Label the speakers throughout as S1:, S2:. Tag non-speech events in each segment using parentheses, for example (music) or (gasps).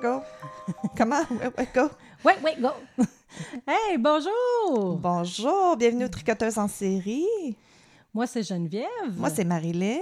S1: go. Comment? Ouais, ouais, go.
S2: Ouais, ouais, go! hey, bonjour!
S1: Bonjour, bienvenue aux Tricoteuses en série.
S2: Moi, c'est Geneviève.
S1: Moi, c'est Marilyn.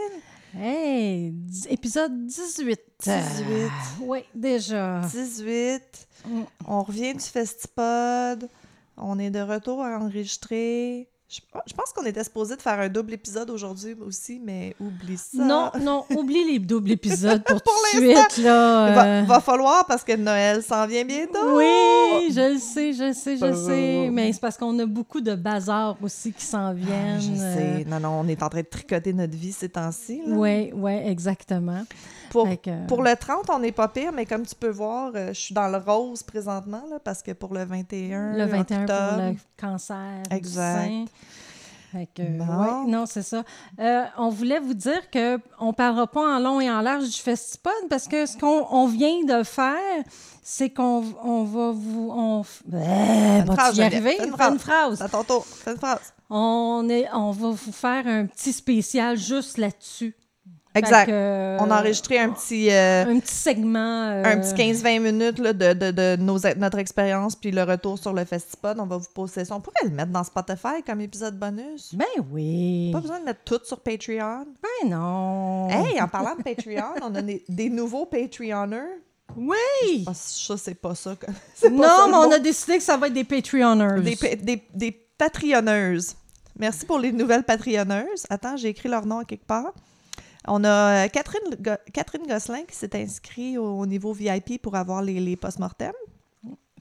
S2: Hey, dix- épisode 18.
S1: 18.
S2: oui, déjà.
S1: 18.
S2: Mm.
S1: On revient du Festipod. On est de retour à enregistrer. Je, oh, je pense qu'on était supposé de faire un double épisode aujourd'hui aussi, mais oublie ça.
S2: Non, non, oublie les doubles épisodes (laughs) pour,
S1: Pour
S2: tout de
S1: l'instant.
S2: suite, là.
S1: Va,
S2: euh.
S1: va falloir parce que Noël s'en vient bientôt.
S2: Oui, je le sais, je le sais, je le sais. Mais c'est parce qu'on a beaucoup de bazar aussi qui s'en viennent.
S1: Ah, Je sais. Non, non, on est en train de tricoter notre vie ces temps-ci.
S2: Oui, oui, exactement.
S1: Pour,
S2: que-
S1: pour le 30, on n'est pas pire, mais comme tu peux voir, euh, je suis dans le rose présentement, là, parce que pour le 21,
S2: Le 21 pour
S1: octobre,
S2: le cancer
S1: Exact.
S2: du sein. Que, ouais, non, c'est ça. Euh, on voulait vous dire que on parlera pas en long et en large du Festipod parce que ce qu'on on vient de faire, c'est qu'on on va vous... On,
S1: une phrase,
S2: y arriver?
S1: une phrase. à ton tour, fais une phrase.
S2: On, est, on va vous faire un petit spécial juste là-dessus.
S1: Exact.
S2: que,
S1: on a enregistré un petit, euh,
S2: un petit segment. euh,
S1: un petit 15-20 minutes là, de, de, de nos, notre expérience, puis le retour sur le Festipod. On va vous poser ça. On pourrait le mettre dans Spotify comme épisode bonus.
S2: Ben oui.
S1: Pas besoin de mettre tout sur Patreon.
S2: Ben non.
S1: Hey, en parlant de Patreon, on a des, des nouveaux Patreonners.
S2: Oui.
S1: Ah, ça, c'est pas ça. (laughs) pas
S2: Non,
S1: ça
S2: mais on a décidé que ça va être des Patreonners.
S1: Des, pa- des, des Patreonneuses. Merci pour les nouvelles Patreonneuses. Attends, j'ai écrit leur nom à quelque part. On a euh, Catherine, Go- Catherine Gosselin qui s'est inscrite au, au niveau VIP pour avoir les, les post-mortem.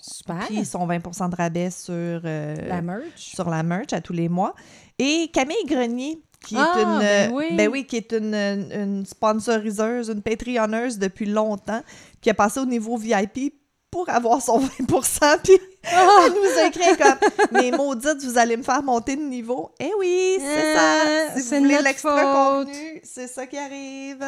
S2: Super.
S1: Puis sont 20 de rabais sur, euh,
S2: la merch.
S1: sur la merch à tous les mois. Et Camille Grenier, qui est
S2: Ah,
S1: une,
S2: ben oui.
S1: ben oui, qui est une, une sponsoriseuse, une Patreonneuse depuis longtemps, qui a passé au niveau VIP pour avoir son 20 Puis! Elle nous a écrit comme Mais maudite, vous allez me faire monter de niveau. Eh oui, c'est
S2: Euh,
S1: ça. Si
S2: c'est
S1: vous voulez l'extra contenu, c'est ça qui arrive.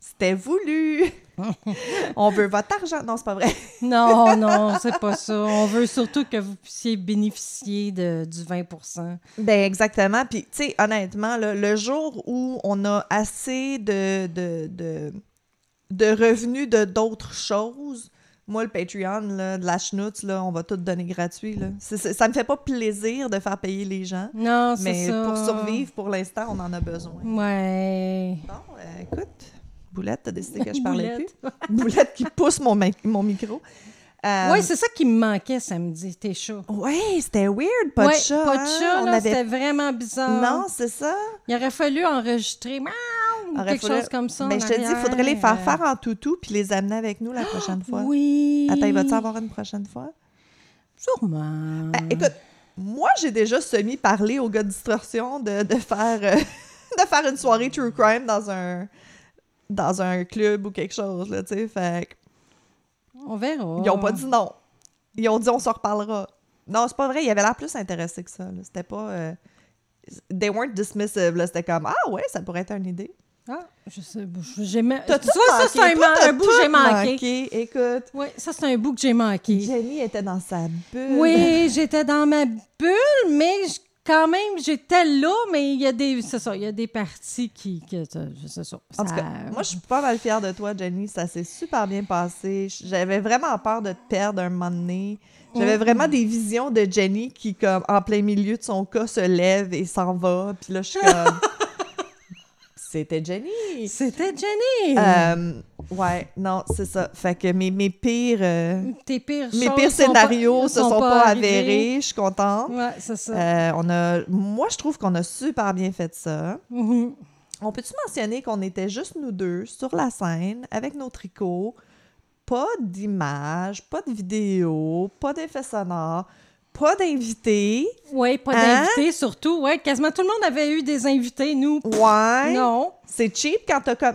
S1: C'était voulu. (laughs) On veut votre argent. Non, c'est pas vrai.
S2: Non, (laughs) non, c'est pas ça. On veut surtout que vous puissiez bénéficier de, du 20%
S1: Ben exactement. Puis, tu sais, honnêtement, là, le jour où on a assez de, de, de, de revenus de d'autres choses, moi, le Patreon, là, de la schnoutz, là, on va tout donner gratuit. Là. C'est- ça me fait pas plaisir de faire payer les gens,
S2: Non, c'est
S1: mais
S2: ça.
S1: pour survivre, pour l'instant, on en a besoin.
S2: Ouais.
S1: Bon, euh, écoute, Boulette, t'as décidé que je (laughs) parlais
S2: Boulette.
S1: plus. Boulette qui pousse mon, mi- mon micro. Euh,
S2: Oui, c'est ça qui me manquait samedi, tes chats.
S1: ouais, c'était weird, pas
S2: Ouais,
S1: de chat.
S2: Pas de
S1: hein?
S2: chat,
S1: On
S2: là,
S1: avait-
S2: c'était vraiment bizarre.
S1: Non, c'est ça.
S2: Il aurait fallu enregistrer miaou, ou quelque chose comme ça.
S1: Ben,
S2: en
S1: je te dis, il faudrait les faire
S2: Euh,
S1: faire en toutou puis les amener avec nous la prochaine fois.
S2: Oui.
S1: Attends, il va-tu avoir une prochaine fois?
S2: Sûrement.
S1: Ben, écoute, moi, j'ai déjà semi-parlé au gars de distorsion de, de faire, euh, (laughs) de faire une soirée true crime dans un, dans un club ou quelque chose, là, tu sais. Fait
S2: On verra.
S1: ils ont pas dit non. Ils ont dit on s'en reparlera. Non, c'est pas vrai. Il avait l'air plus intéressé que ça. C'était pas... euh, They weren't dismissive. C'était comme « Ah ouais, ça pourrait être une idée.
S2: Ah, je sais. J'ai ma- Tu vois, ça, c'est un, man- un bout que j'ai manqué.
S1: Écoute,
S2: Oui, ça, c'est un bout que j'ai manqué.
S1: Jenny était dans sa bulle.
S2: Oui, j'étais dans ma bulle, mais je- quand même, j'étais là, mais il y a des, c'est ça, il y a des parties qui, ça- c'est ça.
S1: En tout cas, moi, je suis pas mal fière de toi, Jenny. Ça s'est super bien passé. J'avais vraiment peur de te perdre un moment donné. J'avais
S2: Mm.
S1: vraiment des visions de Jenny qui, comme, en plein milieu de son cas, se lève et s'en va. Puis là, je suis comme... (laughs) C'était Jenny!
S2: C'était Jenny.
S1: Euh, ouais, non, c'est ça. Fait que mes, mes pires... euh,
S2: Tes pires
S1: mes pires scénarios
S2: pas,
S1: se sont, pas, avérés. Je suis contente.
S2: Ouais, c'est ça.
S1: Euh, on a... Moi, je trouve qu'on a super bien fait ça.
S2: Mhm.
S1: On peut-tu mentionner qu'on était juste nous deux sur la scène avec nos tricots, pas d'image, pas de vidéo, pas d'effets sonores, pas d'invités.
S2: Ouais, pas
S1: Hein?
S2: d'invités surtout. Ouais, quasiment tout le monde avait eu des invités, nous.
S1: Ouais.
S2: Non.
S1: C'est cheap quand t'as comme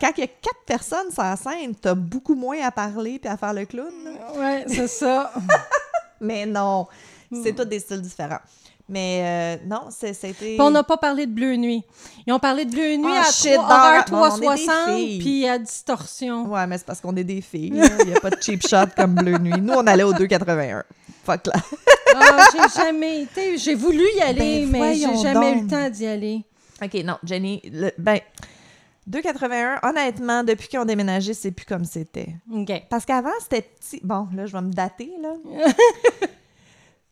S1: quand il y a quatre personnes sur la scène, t'as beaucoup moins à parler puis à faire le clown. là.
S2: Ouais, c'est ça. (laughs)
S1: Mais non, c'est
S2: Hmm.
S1: tous des styles différents. Mais euh, non, c'est- c'était.
S2: On n'a pas parlé de Bleu Nuit. Ils ont parlé de Bleu Nuit
S1: Ah,
S2: à
S1: shit,
S2: 3,
S1: dans-
S2: horaire
S1: non, on est des
S2: 360
S1: filles.
S2: puis à Distorsion.
S1: Ouais, mais c'est parce qu'on est des filles. (laughs) Il n'y a pas de cheap shot comme Bleu Nuit. Nous, on allait au 2,81.
S2: Ah, j'ai jamais été. J'ai voulu y aller,
S1: Ben,
S2: mais j'ai jamais eu le temps d'y aller.
S1: OK, non, Jenny, le- ben, 2,81, honnêtement, depuis qu'ils ont déménagé, c'est plus comme c'était.
S2: OK.
S1: Parce qu'avant, c'était petit. Bon, là, je vais me dater, là. (laughs)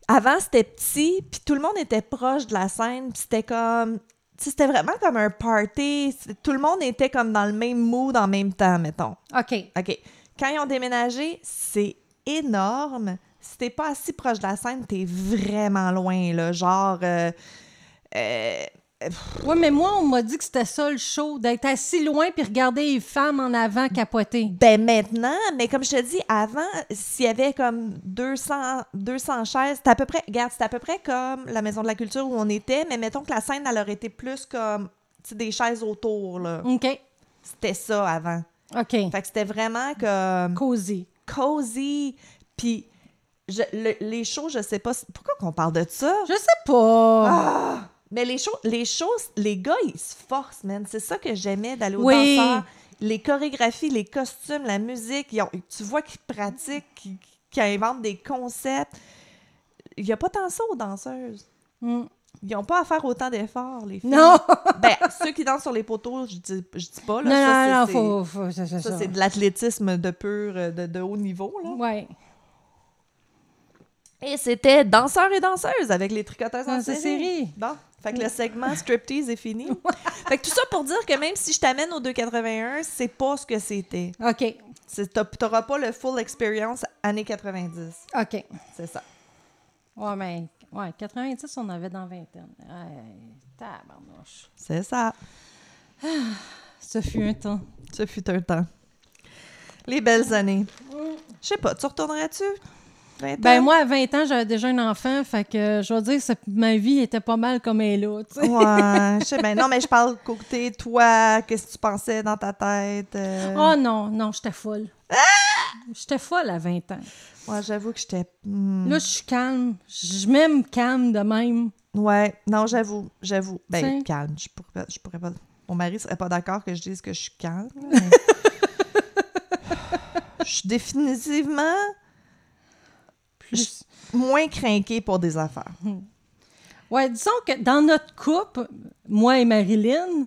S1: Avant, c'était petit, puis tout le monde était proche de la scène, puis c'était comme... tu sais, C'était vraiment comme un party. Tout le monde était comme dans le même mood en même temps, mettons.
S2: OK.
S1: OK. Quand ils ont déménagé, c'est énorme. Si t'es pas assis proche de la scène, t'es vraiment loin, là. Genre... euh, euh,
S2: Oui, mais moi, on m'a dit que c'était ça le show, d'être assis loin puis regarder les femmes en avant capoter.
S1: Ben maintenant, mais comme je te dis, avant, s'il y avait comme 200, 200 chaises, c'était à peu près, regarde, c'était à peu près comme la Maison de la Culture où on était, mais mettons que la scène, elle aurait été plus comme, des chaises autour, là.
S2: OK.
S1: C'était ça avant.
S2: OK.
S1: Fait que c'était vraiment comme
S2: Cozy.
S1: cozy, puis je- le- les shows, je sais pas, pourquoi qu'on parle de ça?
S2: Je sais pas.
S1: Ah! Mais les shows, les shows, les gars, ils se forcent, man. C'est ça que j'aimais d'aller au
S2: Oui.
S1: danseur. Les chorégraphies, les costumes, la musique, ils ont- tu vois qu'ils pratiquent, qu'ils qu'ils inventent des concepts. Il n'y a pas tant ça aux danseuses.
S2: Mm.
S1: Ils n'ont pas à faire autant d'efforts, les filles.
S2: Non! (laughs)
S1: Ben, ceux qui dansent sur les poteaux, je dis, je dis pas, là.
S2: non,
S1: ça,
S2: non, non,
S1: c'est-
S2: faut,
S1: Ça,
S2: ça.
S1: c'est de l'athlétisme de pur, euh, de, de haut niveau, là.
S2: Ouais.
S1: Et c'était danseurs et danseuses avec les tricoteuses en
S2: Dans cette
S1: série.
S2: série.
S1: Bon, fait que le segment (laughs) striptease est fini. fait que tout ça pour dire que même si je t'amène au 281, c'est pas ce que c'était.
S2: OK.
S1: T'auras pas le full experience années 90.
S2: OK.
S1: C'est ça.
S2: Ouais, mais ouais, 90, on avait dans vingtaine. Tabarnouche.
S1: C'est ça. (sighs)
S2: Ce fut un temps.
S1: Ce fut un temps. Les belles années. Je sais pas, tu retournerais-tu? 20
S2: Ben moi, à 20 ans, j'avais déjà un enfant, fait que je vais dire que ma vie était pas mal comme elle est là, tu sais.
S1: Ouais, (laughs) je sais bien. Non, mais je parle côté toi, qu'est-ce que tu pensais dans ta tête? euh?
S2: Oh non, non, j'étais folle. J'étais folle à 20 ans.
S1: Ouais, j'avoue que j'étais... hmm.
S2: Là, je suis calme. Je m'aime calme de même.
S1: Ouais, non, j'avoue, j'avoue. Ben, calme, je pourrais, pas- je pourrais pas... Mon mari serait pas d'accord que je dise que je suis calme. mais- (laughs) je suis définitivement Moins craquée pour des affaires.
S2: Ouais, disons que dans notre couple, moi et Marilyn,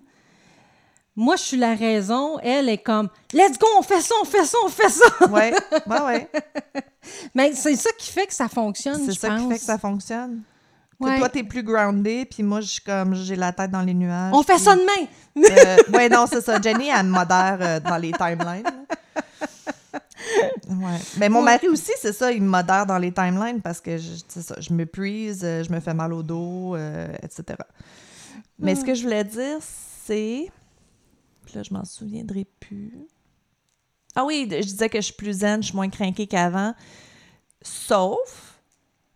S2: moi, je suis la raison. Elle est comme, let's go, on fait ça, on fait ça, on fait ça.
S1: Ouais, ouais, ouais. (laughs)
S2: Mais c'est ça qui fait que ça fonctionne,
S1: C'est ça
S2: pense.
S1: qui fait que ça fonctionne. Que
S2: Ouais.
S1: Toi, t'es plus grounded, puis moi, je suis comme, j'ai la tête dans les nuages.
S2: On fait
S1: puis-
S2: ça demain.
S1: Euh, ouais, non, c'est ça. Jenny, elle me modère euh, dans les timelines. Ouais. Mais mon mari aussi, c'est ça, il me modère dans les timelines parce que je, c'est ça, je me prise, euh, je me fais mal au dos, euh, etc. Mais ce que je voulais dire, c'est. Là, je m'en souviendrai plus. Ah oui, je disais que je suis plus zen, je suis moins craquée qu'avant. Sauf,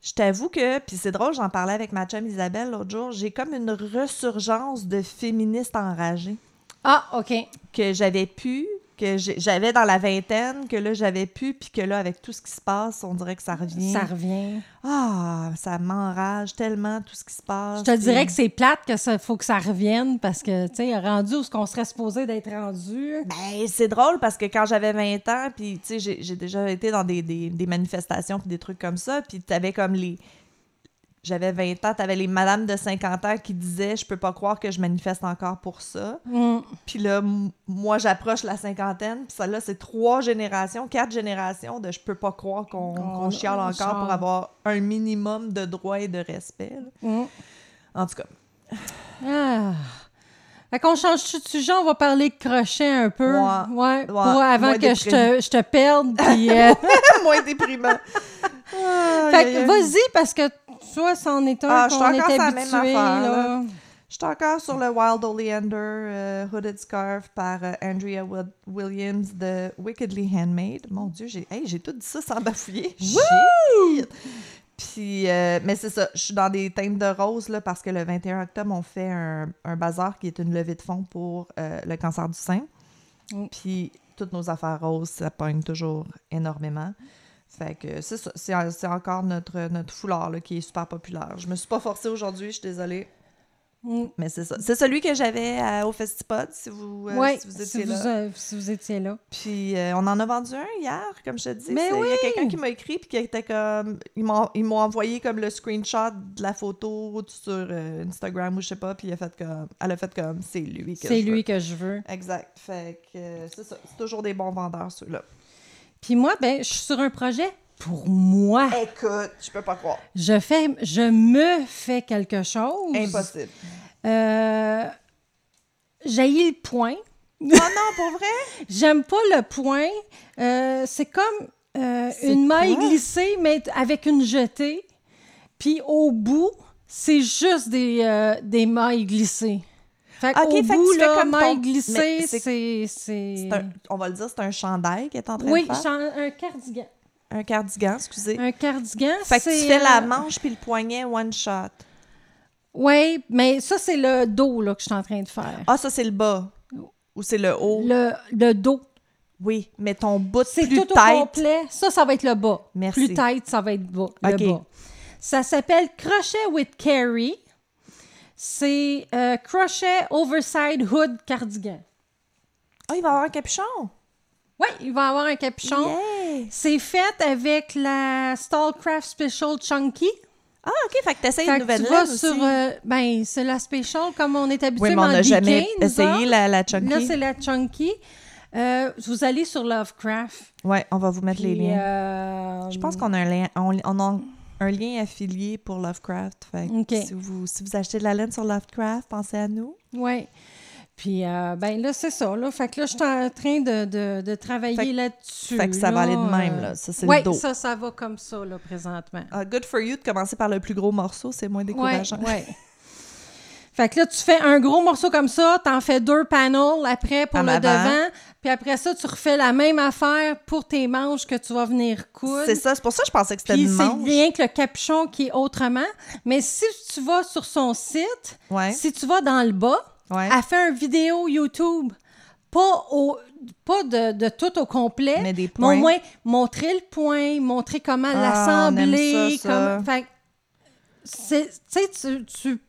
S1: je t'avoue que, puis c'est drôle, j'en parlais avec ma chum Isabelle l'autre jour, j'ai comme une resurgence de féministe enragée
S2: Ah, OK.
S1: que j'avais pu, que j'avais dans la vingtaine, que là j'avais pu, puis que là, avec tout ce qui se passe, on dirait que ça revient.
S2: Ça revient.
S1: Ah, ça m'enrage tellement tout ce qui se passe.
S2: Je te
S1: puis-
S2: dirais que c'est plate que ça faut que ça revienne parce que, tu sais, rendu où ce qu'on serait supposé d'être rendu.
S1: Ben, c'est drôle parce que quand j'avais 20 ans, puis tu sais, j'ai déjà été dans des, des, des manifestations puis des trucs comme ça, puis t'avais comme les... J'avais 20 ans, t'avais les madames de 50 ans qui disaient « Je peux pas croire que je manifeste encore pour ça.
S2: Mm. »
S1: Puis là, moi, j'approche la cinquantaine, puis ça là, c'est trois générations, quatre générations de « Je peux pas croire qu'on
S2: On-
S1: qu'on chiale encore
S2: chiale.
S1: pour avoir un minimum de droits et de respect.
S2: Mm.
S1: En tout cas,
S2: Ah. Fait qu'on change de sujet, on va parler de crochet un peu.
S1: Ouais.
S2: Pour,
S1: Ouais.
S2: avant
S1: Moins
S2: que je te, je te perde. Puis, (laughs) euh,
S1: moins déprimant. (laughs)
S2: Fait que vas-y, parce que toi, c'en est un
S1: Ah, je suis
S2: qu'on
S1: encore
S2: est
S1: sur la
S2: habitué.
S1: même affaire,
S2: là.
S1: là. Je suis encore sur le Wild Oleander euh, Hooded Scarf par euh, Andrea Wi- Williams de Wickedly Handmade. Mon Dieu, j'ai hey, j'ai tout dit ça sans (laughs) bafouiller. Puis, euh, mais c'est ça, je suis dans des teintes de rose là, parce que le 21 octobre, on fait un, un bazar qui est une levée de fonds pour le cancer du sein.
S2: Mm.
S1: Puis, toutes nos affaires roses, ça pogne toujours énormément. Fait que c'est ça, c'est encore notre, notre foulard là, qui est super populaire. Je me suis pas forcée aujourd'hui, je suis désolée.
S2: Mm.
S1: Mais c'est ça. C'est celui que j'avais à- au Festipod, si vous, euh, si vous
S2: si
S1: étiez
S2: vous,
S1: là.
S2: euh, si vous étiez là.
S1: Puis euh, on en a vendu un hier, comme je te dis.
S2: Mais
S1: C'est- Il y
S2: oui!
S1: a quelqu'un qui m'a écrit puis qui était comme ils m'ont envoyé comme le screenshot de la photo sur euh, Instagram ou je sais pas puis il a fait comme elle a fait comme c'est lui que
S2: C'est lui que je veux.
S1: Exact. Fait que euh, c'est ça, c'est toujours des bons vendeurs ceux-là.
S2: Puis moi, ben, je suis sur un projet pour moi.
S1: Écoute, je peux pas croire.
S2: Je fais, je me fais quelque chose.
S1: Impossible.
S2: Euh, j'ai le point.
S1: oh non, pour vrai? (laughs)
S2: J'aime pas le point. Euh, c'est comme euh, une maille glissée, mais avec une jetée. Puis au bout, c'est juste des, euh, des mailles glissées. Fait
S1: Ok,
S2: au
S1: fait que
S2: là,
S1: comme ton- mais c'est-
S2: c'est... c'est-
S1: C'est un- on va le dire, c'est un chandail qui est en train
S2: Oui,
S1: de faire.
S2: chan- un cardigan.
S1: Un cardigan, excusez.
S2: Un cardigan,
S1: Fait que tu
S2: c'est,
S1: fais la
S2: euh,
S1: manche puis le poignet one shot.
S2: Oui, mais ça, c'est le dos là, que je suis en train de faire.
S1: Ah, ça c'est le bas. Ou c'est le haut.
S2: Le, le dos.
S1: Oui, mais ton bout
S2: C'est
S1: plus
S2: tout au
S1: tête.
S2: complet. Ça, ça va être le bas.
S1: Merci.
S2: Plus tête, ça va être bas, le
S1: OK.
S2: bas. Ça s'appelle Crochet with Carrie. C'est euh, Crochet Overside Hood Cardigan.
S1: Ah, il va avoir un capuchon?
S2: Oui, il va avoir un capuchon.
S1: Yeah.
S2: C'est fait avec la Stallcraft Special Chunky.
S1: Ah, OK, fait que t'essayes une nouvelle
S2: tu vas
S1: aussi.
S2: sur... euh, ben, c'est la Special comme on est habitué,
S1: oui, mais on n'a jamais essayé la, la chunky.
S2: Là, c'est la Chunky. Euh, vous allez sur Lovecraft.
S1: Ouais, on va vous mettre les liens.
S2: euh,
S1: Je pense qu'on a un lien, on, on a un lien affilié pour Lovecraft. Fait que si, vous, si vous achetez de la laine sur Lovecraft, pensez à nous.
S2: Oui. Puis, euh, ben là, c'est ça. Là. Fait que là, je suis en train de, de, de travailler là-dessus.
S1: fait que ça va aller de même,
S2: euh,
S1: là. Ça, c'est
S2: ouais,
S1: le dos.
S2: ça, ça va comme ça, là, présentement.
S1: Ah, good for you de commencer par le plus gros morceau, c'est moins
S2: Oui,
S1: décourageant.
S2: oui. (laughs) Fait que là, tu fais un gros morceau comme ça, t'en fais deux panels après pour
S1: En
S2: le
S1: avant.
S2: devant, puis après ça, tu refais la même affaire pour tes manches que tu vas venir coudre.
S1: C'est ça, c'est pour ça que je pensais que c'était une
S2: c'est rien que le capuchon qui est autrement. Mais si tu vas sur son site,
S1: Ouais,
S2: si tu vas dans le bas,
S1: ouais.
S2: elle fait une vidéo YouTube. Pas, au, pas de, de tout au complet,
S1: Mais des
S2: mais
S1: points.
S2: au moins montrer le point, montrer comment
S1: Ah,
S2: l'assembler. comme- fait tu sais, tu,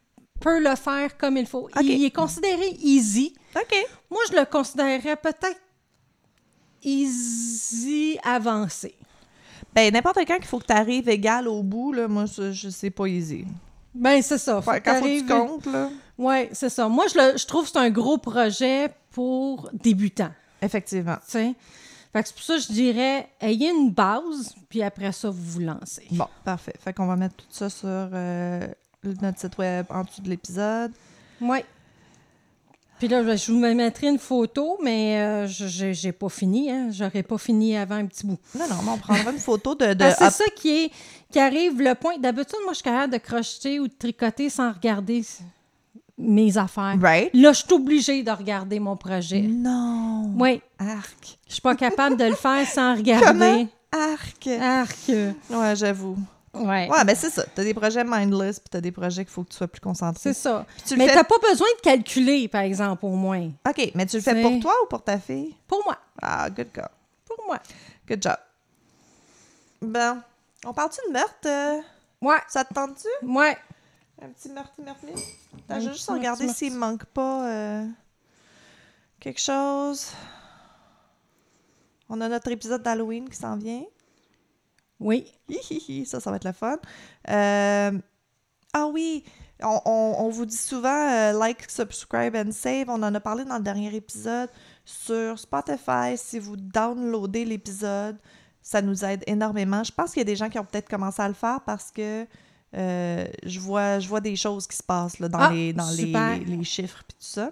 S2: tu peux le faire comme il faut. Il, est considéré easy.
S1: OK.
S2: Moi, je le considérerais peut-être easy avancé.
S1: Ben, n'importe quand qu'il faut que tu arrives égal au bout, là, moi, je, je sais pas easy.
S2: Ben, c'est ça. Faut
S1: quand faut que tu comptes, là.
S2: Ouais, c'est ça. Moi, je, le, je trouve que c'est un gros projet pour débutants.
S1: Effectivement.
S2: tu sais? Fait que c'est pour ça que je dirais, ayez une base, puis après ça, vous vous lancez.
S1: Bon, parfait. Fait qu'on va mettre tout ça sur euh, notre site web en dessous de l'épisode.
S2: Oui. Puis là, je vous mettrai une photo, mais euh, je j'ai pas fini. Hein. J'aurais pas fini avant un petit bout.
S1: Non, non, mais on prendra une photo de. de
S2: Ah, c'est ça qui, est, qui arrive le point. D'habitude, moi, je suis capable de crocheter ou de tricoter sans regarder mes affaires.
S1: Right?
S2: Là, je suis obligée de regarder mon projet.
S1: Non.
S2: Oui,
S1: Arc.
S2: je suis pas capable de le faire sans (laughs) regarder.
S1: Arc.
S2: Arc.
S1: Ouais, j'avoue.
S2: Ouais.
S1: Ouais, ben c'est ça. T'as des projets mindless, puis t'as des projets qu'il faut que tu sois plus concentré.
S2: C'est ça.
S1: Tu
S2: Mais
S1: fais-
S2: t'as pas besoin de calculer, par exemple, au moins.
S1: OK, mais tu le fais pour toi ou pour ta fille?
S2: Pour moi.
S1: Ah, good call.
S2: Pour moi.
S1: Good job. Ben, on parle-tu de meurtre? euh?
S2: Ouais.
S1: Ça te tente-tu?
S2: Ouais.
S1: Un petit meurtre, meurtre, T'as juste
S2: meurtre,
S1: s'il manque pas euh, quelque chose. On a notre épisode d'Halloween qui s'en vient.
S2: Oui.
S1: Ça, ça va être le fun. Euh, ah oui, on, on- on vous dit souvent euh, like, subscribe and save. On en a parlé dans le dernier épisode sur Spotify. Si vous downloadez l'épisode, ça nous aide énormément. Je pense qu'il y a des gens qui ont peut-être commencé à le faire parce que euh, je, vois, je vois des choses qui se passent là, dans,
S2: Ah,
S1: les, dans les, les chiffres et tout ça.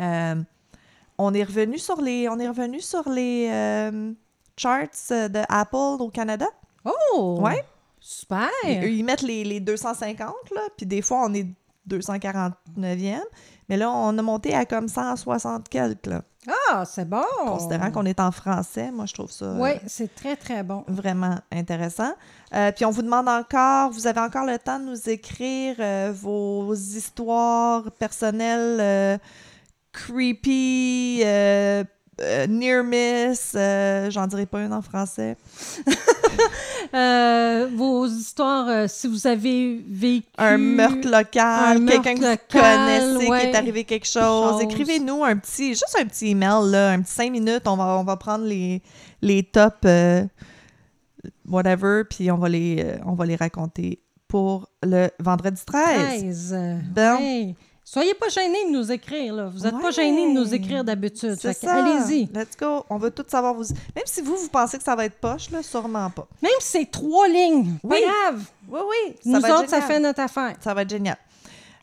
S1: Euh, on est revenu sur les, on est revenu sur les charts euh, de Apple au Canada.
S2: Oh!
S1: Ouais.
S2: Super!
S1: Ils mettent les, les 250, là, puis des fois, on est 249e. Mais là, on a monté à comme 160 quelques, là.
S2: Ah, c'est bon!
S1: Considérant qu'on est en français, moi, je trouve ça euh,
S2: Oui, c'est très, très bon.
S1: vraiment intéressant. Euh, puis on vous demande encore, vous avez encore le temps de nous écrire euh, vos histoires personnelles euh, creepy, euh, near miss, euh, j'en dirai pas une en français. (laughs)
S2: Euh, vos histoires, si vous avez vécu...
S1: Un meurtre local,
S2: un
S1: quelqu'un que vous connaissez, qui est arrivé quelque chose.
S2: Chose.
S1: Écrivez-nous un petit, juste un petit email, là, un petit cinq minutes. On va, on va prendre les, les tops, whatever, puis on va les, on va les raconter pour le vendredi 13.
S2: 13. euh,
S1: Bon.
S2: Soyez pas gênés de nous écrire, là. Vous n'êtes pas gênés de nous écrire d'habitude. Allez-y.
S1: Let's go. On veut tout savoir. Vous... Même si vous, vous pensez que ça va être poche, là, sûrement pas.
S2: Même si c'est trois lignes,
S1: Oui.
S2: pas grave.
S1: Oui, oui. Ça
S2: Nous
S1: va être
S2: autres, ça fait notre affaire.
S1: Ça va être génial.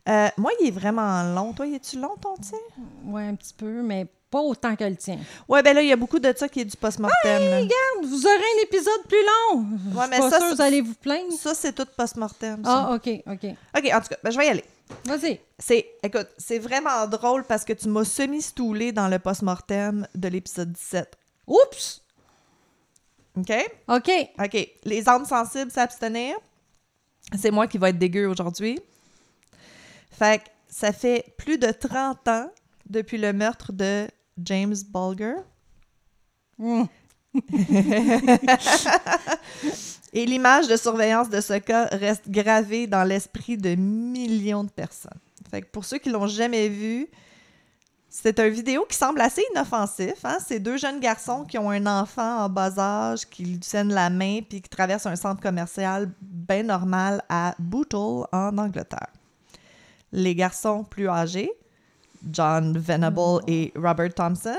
S1: Euh, moi, il est vraiment long. Toi, il est-tu long, ton tien?
S2: Oui, un petit peu, mais pas autant que le tien.
S1: Ouais, ben là, il y a beaucoup de ça qui est du post-mortem. là.
S2: Regarde, vous aurez un épisode plus long.
S1: Ouais, mais
S2: pas
S1: ça,
S2: vous allez vous plaindre.
S1: Ça, c'est tout post-mortem.
S2: Ah, OK, OK.
S1: OK, en tout cas, ben, je vais y aller.
S2: Vas-y.
S1: C'est, écoute, c'est vraiment drôle parce que tu m'as semi-stoulé dans le post-mortem de l'épisode 17.
S2: Oups!
S1: OK?
S2: OK.
S1: OK. Les âmes sensibles s'abstenir. C'est moi qui va être dégueu aujourd'hui. Fait que ça fait plus de 30 ans depuis le meurtre de James Bulger.
S2: Hum.
S1: Et l'image de surveillance de ce cas reste gravée dans l'esprit de millions de personnes. Pour ceux qui l'ont jamais vu, c'est une vidéo qui semble assez inoffensif. Hein? C'est deux jeunes garçons qui ont un enfant en bas âge, qui lui tiennent la main puis qui traversent un centre commercial bien normal à Bootle, en Angleterre. Les garçons plus âgés, John Venable et Robert Thompson,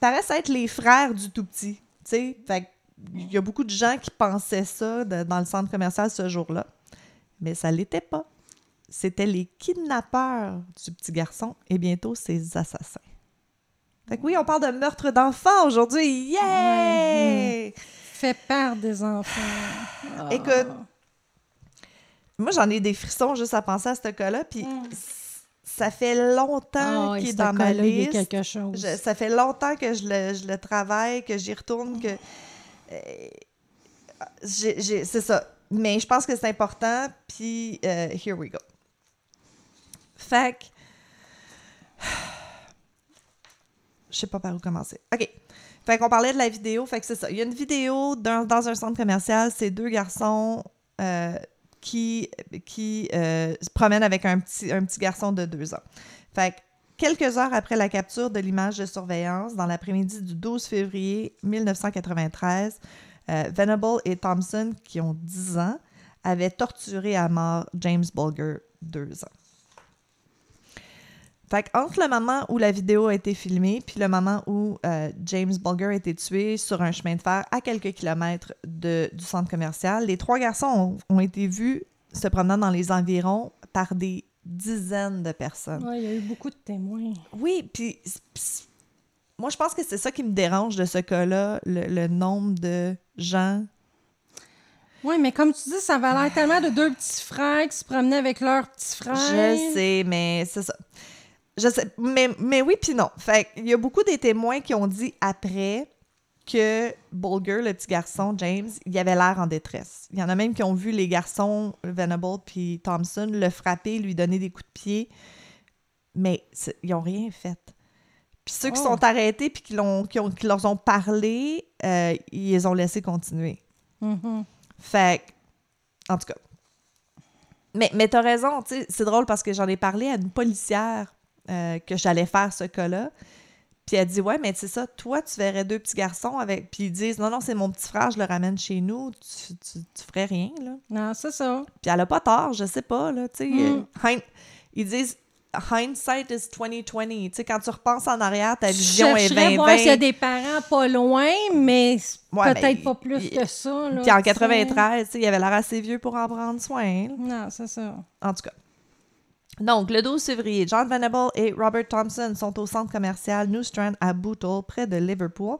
S1: paraissent être les frères du tout petit. Tu sais. Il y a beaucoup de gens qui pensaient ça de- dans le centre commercial ce jour-là. Mais ça l'était pas. C'était les kidnappeurs du petit garçon et bientôt ses assassins. Fait que oui, on parle de meurtre d'enfants aujourd'hui. Yeah!
S2: Fait part des enfants. Ah.
S1: Écoute, moi j'en ai des frissons juste à penser à ce cas-là, puis
S2: Mm.
S1: Ça fait longtemps
S2: Ah,
S1: qu'il est dans ma liste.
S2: quelque chose.
S1: Je- ça fait longtemps que je le, je le travaille, que j'y retourne, que. euh, c'est ça. Mais je pense que c'est important, puis euh, here we go. Fait que. Je sais pas par où commencer. OK. Fait qu'on parlait de la vidéo, fait que c'est ça. Il y a une vidéo dans, dans un centre commercial, c'est deux garçons euh, qui, qui euh, se promènent avec un petit, un petit garçon de deux ans. Fait que quelques heures après la capture de l'image de surveillance, dans l'après-midi du 12 février 1993, euh, Venable et Thompson, qui ont 10 ans, avaient torturé à mort James Bulger, 2 ans. Fait entre le moment où la vidéo a été filmée puis le moment où euh, James Bulger a été tué sur un chemin de fer à quelques kilomètres de- du centre commercial, les trois garçons ont, ont été vus se promenant dans les environs par des dizaines de personnes.
S2: Ouais, il y a eu beaucoup de témoins.
S1: Oui, puis moi, je pense que c'est ça qui me dérange de ce cas-là, le, le nombre de gens.
S2: Oui, mais comme tu dis, ça avait l'air tellement de deux petits frères qui se promenaient avec leurs petits frères.
S1: Je sais, mais c'est ça. Je sais, mais, mais oui, puis non. Fait il y a beaucoup des témoins qui ont dit après que Bulger, le petit garçon, James, il avait l'air en détresse. Il y en a même qui ont vu les garçons, Venable puis Thompson, le frapper, lui donner des coups de pied, mais ils n'ont rien fait. Puis ceux qui
S2: Oh.
S1: sont arrêtés puis qui, l'ont- qui, ont- qui leur ont parlé, euh, ils les ont laissés continuer.
S2: Mhm.
S1: Fait en tout cas. Mais, mais t'as raison, c'est drôle parce que j'en ai parlé à une policière euh, que j'allais faire ce cas-là. Puis elle dit Ouais, mais c'est ça, toi, tu verrais deux petits garçons avec. Puis ils disent Non, non, c'est mon petit frère, je le ramène chez nous, tu, tu, tu ferais rien, là.
S2: Non, c'est ça.
S1: Puis elle a pas tort, je sais pas, là, tu sais.
S2: Mm.
S1: euh, hind- ils disent Hindsight is 2020. Tu sais, quand tu repenses en arrière, ta vision est
S2: chercherais
S1: 20
S2: voir s'il y a des parents pas loin, mais
S1: Ouais,
S2: peut-être pas plus que ça. Là,
S1: Puis en
S2: tu sais.
S1: 93, tu sais, il avait l'air assez vieux pour en prendre soin. là.
S2: Non, c'est ça.
S1: En tout cas. Donc, le 12 février, John Venable et Robert Thompson sont au centre commercial New Strand à Bootle, près de Liverpool.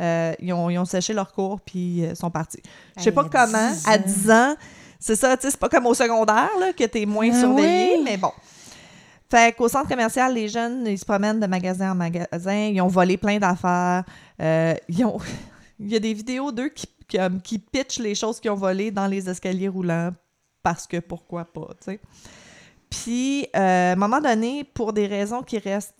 S1: Euh, ils, ont, ils ont séché leur cours puis euh, sont partis. Je sais
S2: Hey,
S1: pas comment,
S2: 10
S1: à
S2: ans.
S1: 10 ans, c'est ça, tu sais, c'est pas comme au secondaire, là, que t'es moins
S2: Ah
S1: surveillé,
S2: oui.
S1: mais bon. Fait qu'au centre commercial, les jeunes, ils se promènent de magasin en magasin, ils ont volé plein d'affaires, euh, ils ont... (laughs) Il y a des vidéos d'eux qui, qui, qui pitchent les choses qu'ils ont volées dans les escaliers roulants parce que pourquoi pas, tu sais. Puis, euh, à un moment donné, pour des raisons qui restent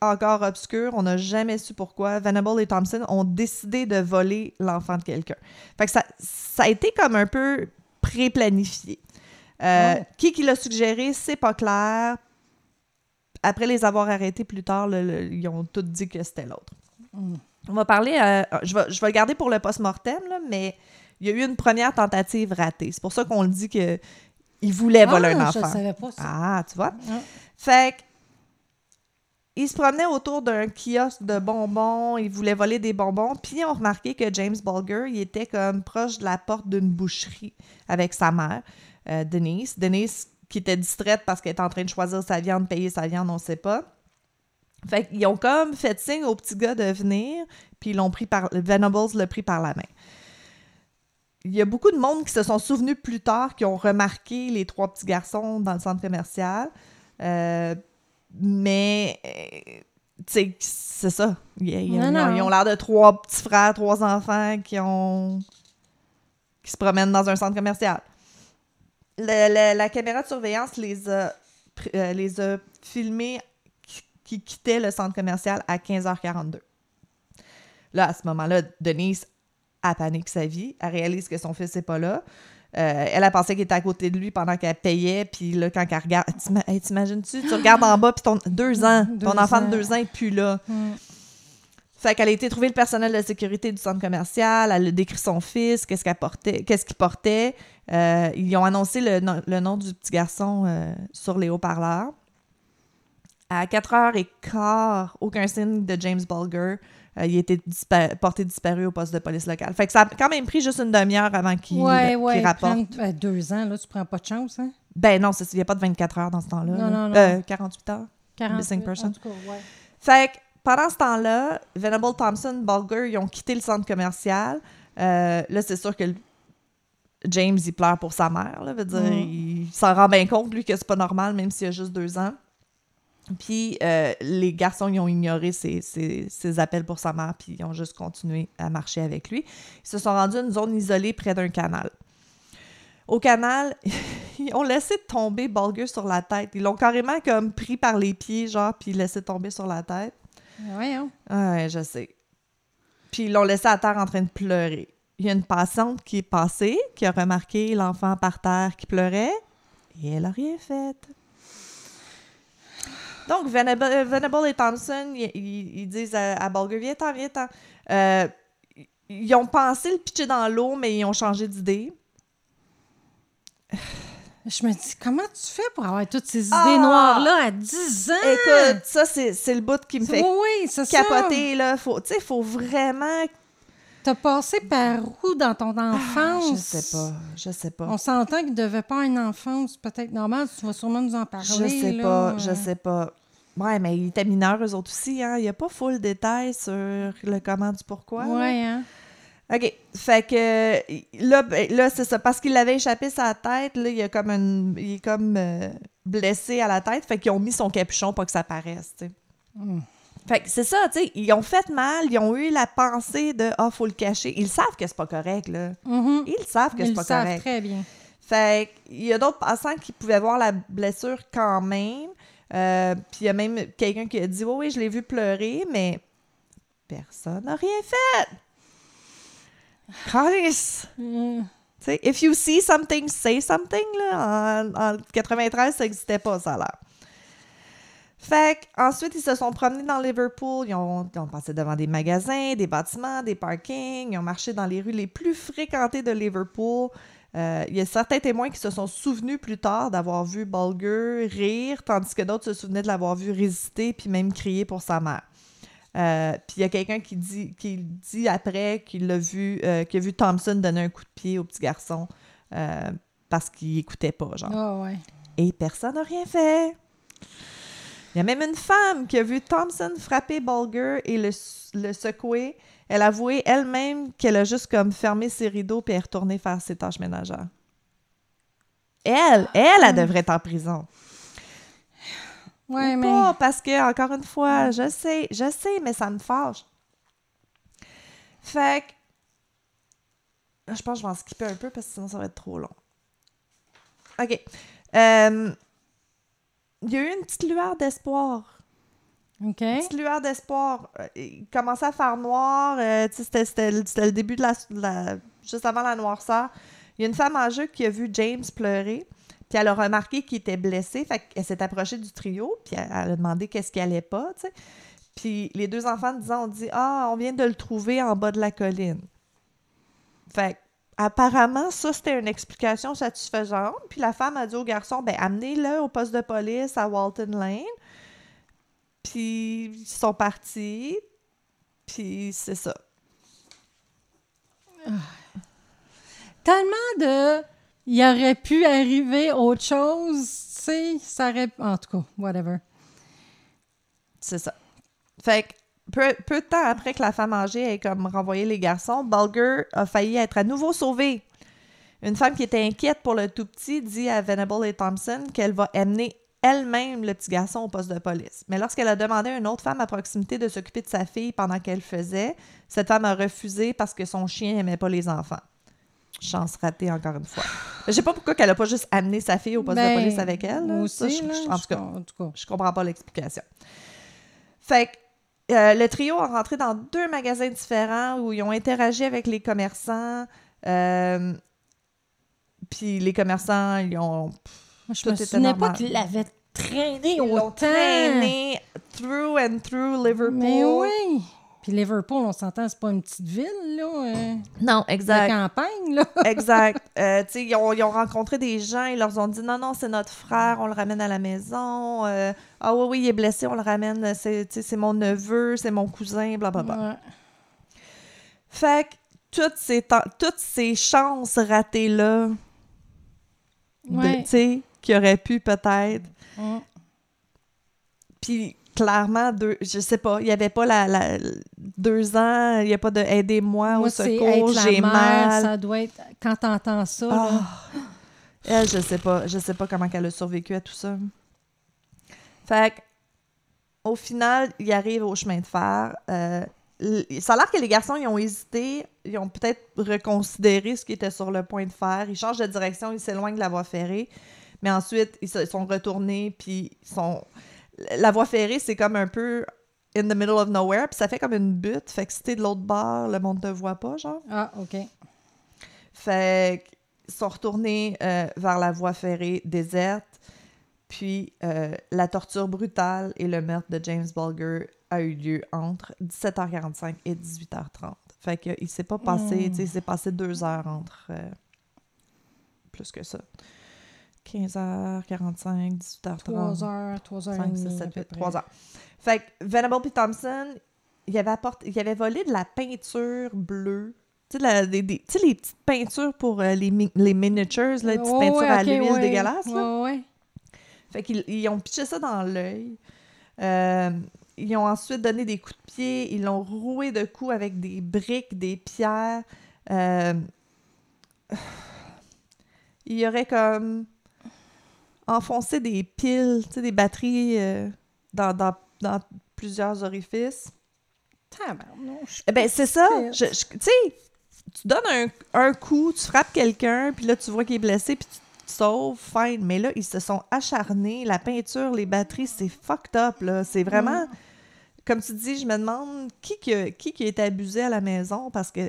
S1: encore obscures, on n'a jamais su pourquoi, Venable et Thompson ont décidé de voler l'enfant de quelqu'un. Fait que ça, ça a été comme un peu pré-planifiés. Euh. Qui qui l'a suggéré, c'est pas clair. Après les avoir arrêtés plus tard, le- le- ils ont tous dit que c'était l'autre.
S2: Mm.
S1: On va parler, euh, je, vais, je vais le garder pour le post-mortem, là, mais il y a eu une première tentative ratée. C'est pour ça qu'on le dit que il voulait voler un
S2: Ah, Je
S1: enfant.
S2: ne savais pas ça.
S1: Ah, tu vois?
S2: Ah.
S1: Fait que, il se promenait autour d'un kiosque de bonbons, il voulait voler des bonbons, puis ils ont remarqué que James Bulger, il était comme proche de la porte d'une boucherie avec sa mère, euh, Denise. Denise qui était distraite parce qu'elle était en train de choisir sa viande, payer sa viande, on sait pas. Fait qu'ils ont comme fait signe au petit gars de venir, puis ils l'ont pris par... Venables l'a pris par la main. Il y a beaucoup de monde qui se sont souvenus plus tard, qui ont remarqué les trois petits garçons dans le centre commercial. Euh, mais, euh, tu sais, c'est ça. Ils, ils-
S2: Non,
S1: ils ont-
S2: non.
S1: ils ont l'air de trois petits frères, trois enfants qui ont qui se promènent dans un centre commercial. Le- le- la caméra de surveillance les a, euh, les a filmés qui, qui quittaient le centre commercial à 15h42. Là, à ce moment-là, Denise a panique sa vie. Elle réalise que son fils n'est pas là. Euh, elle a pensé qu'il était à côté de lui pendant qu'elle payait. Puis là, quand elle regarde, hey, t'imagines-tu, tu regardes en bas, puis ton deux ans,
S2: Deux
S1: ton enfant
S2: ans.
S1: de deux ans n'est plus là.
S2: Mm.
S1: Fait qu'elle a été trouver le personnel de sécurité du centre commercial, elle a décrit son fils, qu'est-ce qu'elle portait, qu'est-ce qu'il portait. Euh, ils ont annoncé le, nom- le nom du petit garçon euh, sur les haut-parleurs. À 4h15, aucun signe de James Bulger. Euh, il était dispa- porté disparu au poste de police local. Fait que ça a quand même pris juste une demi-heure avant qu'il
S2: Ouais, ouais.
S1: rapporte.
S2: prendre- ben, deux ans, là, tu prends pas de chance, hein?
S1: Ben non, il n'y a pas de 24 heures dans ce temps-là.
S2: Non, non, non.
S1: Euh, 48 heures.
S2: 40,
S1: Missing person.
S2: En tout cas, ouais.
S1: Fait que pendant ce temps-là, Venable Thompson, Bulger, ils ont quitté le centre commercial. Euh, là, c'est sûr que le- James, il pleure pour sa mère. Là, veut dire,
S2: Mm.
S1: Il s'en rend bien compte, lui, que c'est pas normal, même s'il a juste deux ans. Puis euh, les garçons, ils ont ignoré ses, ses- ses appels pour sa mère, puis ils ont juste continué à marcher avec lui. Ils se sont rendus à une zone isolée près d'un canal. Au canal, (laughs) ils ont laissé tomber Bulger sur la tête. Ils l'ont carrément comme pris par les pieds, genre, puis laissé tomber sur la tête.
S2: Voyons.
S1: Ouais, je sais. Puis ils l'ont laissé à terre en train de pleurer. Il y a une passante qui est passée, qui a remarqué l'enfant par terre qui pleurait, et elle a rien fait. Donc, Venable, euh, Venable et Thompson, ils, disent à, à Bulger, viens-t'en, viens-t'en. Euh, ils ont pensé le pitcher dans l'eau, mais ils ont changé d'idée. (sighs)
S2: Je me dis, comment tu fais pour avoir toutes ces idées
S1: Ah!
S2: noires-là à 10 ans?
S1: Écoute, ça, c'est le bout qui me fait
S2: oui, oui,
S1: capoter, tu sais, faut vraiment...
S2: T'as passé par où dans ton enfance?
S1: Ah, Je sais pas, je sais pas.
S2: On s'entend qu'il ne devait pas avoir une enfance peut-être normale. Tu vas sûrement nous en parler.
S1: Je sais
S2: là.
S1: pas, je sais pas. Ouais, mais ils étaient mineurs, eux autres aussi, hein. Il n'y a pas full détail sur le comment du pourquoi. là.
S2: Ouais, hein?
S1: OK. Fait que là, ben, là c'est ça. Parce qu'il avait échappé sa tête, là, il, a comme une, il est comme euh, blessé à la tête. Fait qu'ils ont mis son capuchon pour que ça paraisse, tu sais.
S2: Mm.
S1: Fait que c'est ça, tu sais. Ils ont fait mal, ils ont eu la pensée de Ah, faut le cacher. Ils savent que c'est pas correct, là.
S2: Mhm.
S1: Ils savent que
S2: Ils
S1: c'est pas
S2: savent
S1: correct.
S2: très bien.
S1: Fait qu'il y a d'autres passants qui pouvaient voir la blessure quand même. Euh, Puis il y a même quelqu'un qui a dit Oui, oui, je l'ai vu pleurer, mais personne n'a rien fait. Calice!
S2: Mm.
S1: Tu sais, if you see something, say something. Là. En, en 93, ça n'existait pas, ça a l'air. Fait ensuite ils se sont promenés dans Liverpool. Ils ont, ils ont passé devant des magasins, des bâtiments, des parkings. Ils ont marché dans les rues les plus fréquentées de Liverpool. Euh, Il y a certains témoins qui se sont souvenus plus tard d'avoir vu Bulger rire, tandis que d'autres se souvenaient de l'avoir vu résister puis même crier pour sa mère. Euh, puis il y a quelqu'un qui dit, qui dit après qu'il l'a vu, euh, qu'il a vu Thompson donner un coup de pied au petit garçon parce qu'il écoutait pas, genre.
S2: Ah, ouais.
S1: Et personne n'a rien fait. Il y a même une femme qui a vu Thompson frapper Bulger et le, le secouer. Elle a avoué elle-même qu'elle a juste comme fermé ses rideaux puis est retournée faire ses tâches ménagères. Elle, elle, elle devrait être en prison.
S2: Ouais,
S1: Ou
S2: mais.
S1: pas, parce que, encore une fois, je sais, je sais, mais ça me fâche. Fait que. Je pense que je vais en skipper un peu parce que sinon ça va être trop long. OK. Euh, Il y a eu une petite lueur d'espoir.
S2: OK.
S1: Une petite lueur d'espoir. Euh, Il commençait à faire noir. euh, tu sais, c'était, c'était le- c'était le début de la, de la- Juste avant la noirceur. Il y a une femme âgée qui a vu James pleurer, puis elle a remarqué qu'il était blessé, fait qu'elle s'est approchée du trio, puis elle, elle a demandé qu'est-ce qui allait pas. Puis les deux enfants disant, on dit Ah, on vient de le trouver en bas de la colline. Fait apparemment, ça, c'était une explication satisfaisante. Puis la femme a dit au garçon Ben, amenez-le au poste de police à Walton Lane. Puis ils sont partis. Puis c'est ça.
S2: Tellement de. Il aurait pu arriver autre chose, tu sais, ça aurait. En tout cas, whatever.
S1: C'est ça. Fait que peu, peu de temps après que la femme âgée ait comme renvoyé les garçons, Bulger a failli être à nouveau sauvé. Une femme qui était inquiète pour le tout petit dit à Venable et Thompson qu'elle va amener elle-même le petit garçon au poste de police. Mais lorsqu'elle a demandé à une autre femme à proximité de s'occuper de sa fille pendant qu'elle faisait, cette femme a refusé parce que son chien n'aimait pas les enfants. Chance ratée encore une fois. Je sais pas pourquoi qu'elle a pas juste amené sa fille au poste
S2: Ben,
S1: de police avec elle. Ça,
S2: aussi,
S1: je-
S2: là,
S1: je- en tout cas,
S2: en tout cas.
S1: je comprends pas l'explication. Fait que euh, le trio a rentré dans deux magasins différents où ils ont interagi avec les commerçants. euh, puis les commerçants, ils ont,
S2: Moi, je me souvenais pas
S1: normal.
S2: qu'il l'avait traîné
S1: ils l'ont
S2: autant.
S1: traîné through and through Liverpool.
S2: Mais oui. Puis Liverpool, on s'entend, c'est pas une petite ville, là. euh,
S1: Non,
S2: de
S1: exact.
S2: campagne, là. (laughs)
S1: exact. Euh, tu sais, ils, ont, ils ont rencontré des gens, ils leur ont dit non, non, c'est notre frère, on le ramène à la maison. Euh, ah oui, oui, il est blessé, on le ramène, c'est mon neveu, c'est mon cousin, blablabla.
S2: Ouais.
S1: Fait que toutes ces, toutes ces chances ratées-là, de-
S2: Ouais.
S1: tu sais, qui auraient pu peut-être.
S2: Ouais.
S1: Puis clairement, deux, je sais pas, il y avait pas la, la- deux ans, il n'y a pas de aidez-moi au secours, j'ai mal.
S2: ça doit être... Quand t'entends ça, là...
S1: Ah. Elle, je sais pas. Je sais pas comment elle a survécu à tout ça. Fait que, au final, il arrive au chemin de fer. Euh, ça a l'air que les garçons, ils ont hésité. Ils ont peut-être reconsidéré ce qui était sur le point de faire. Ils changent de direction, ils s'éloignent de la voie ferrée. Mais ensuite, ils se- sont retournés, puis ils sont... La voie ferrée, c'est comme un peu in the middle of nowhere, puis ça fait comme une butte. Fait que si t'es de l'autre bord, le monde te voit pas, genre.
S2: Ah, OK.
S1: Fait qu'ils sont retournés euh, vers la voie ferrée déserte. Puis euh, la torture brutale et le meurtre de James Bulger a eu lieu entre 17h45 et 18h30. Fait qu'il s'est pas passé,
S2: Mm.
S1: tu sais, il s'est passé deux heures entre euh, plus que ça. 15h45, 18h30.
S2: 3 heures, 3 heures
S1: 5,
S2: et
S1: 6,
S2: demie,
S1: 7,
S2: à peu
S1: 8,
S2: près.
S1: 3 heures. Fait que Venable P. Thompson, il avait, apporté, il avait volé de la peinture bleue. Tu sais, les petites peintures pour euh, les, mi- les miniatures, là, les petites
S2: Ouais,
S1: peintures
S2: ouais,
S1: à
S2: ok,
S1: l'huile
S2: ouais.
S1: dégueulasses. là.
S2: Ouais, ouais.
S1: Fait qu'ils ils ont pitché ça dans l'œil. Euh, ils ont ensuite donné des coups de pied. Ils l'ont roué de coups avec des briques, des pierres. Euh, (sighs) il y aurait comme enfoncé des piles, tu sais, des batteries euh, dans, dans, dans plusieurs orifices. Eh ben, c'est ça.
S2: Fait.
S1: Je- je- tu sais, tu donnes un, un coup, tu frappes quelqu'un, puis là, tu vois qu'il est blessé, puis tu te sauves, fine. Mais là, ils se sont acharnés. La peinture, les batteries, c'est fucked up, là. C'est vraiment... Comme tu dis, je me demande qui qui a, qui qui a été abusé à la maison, parce que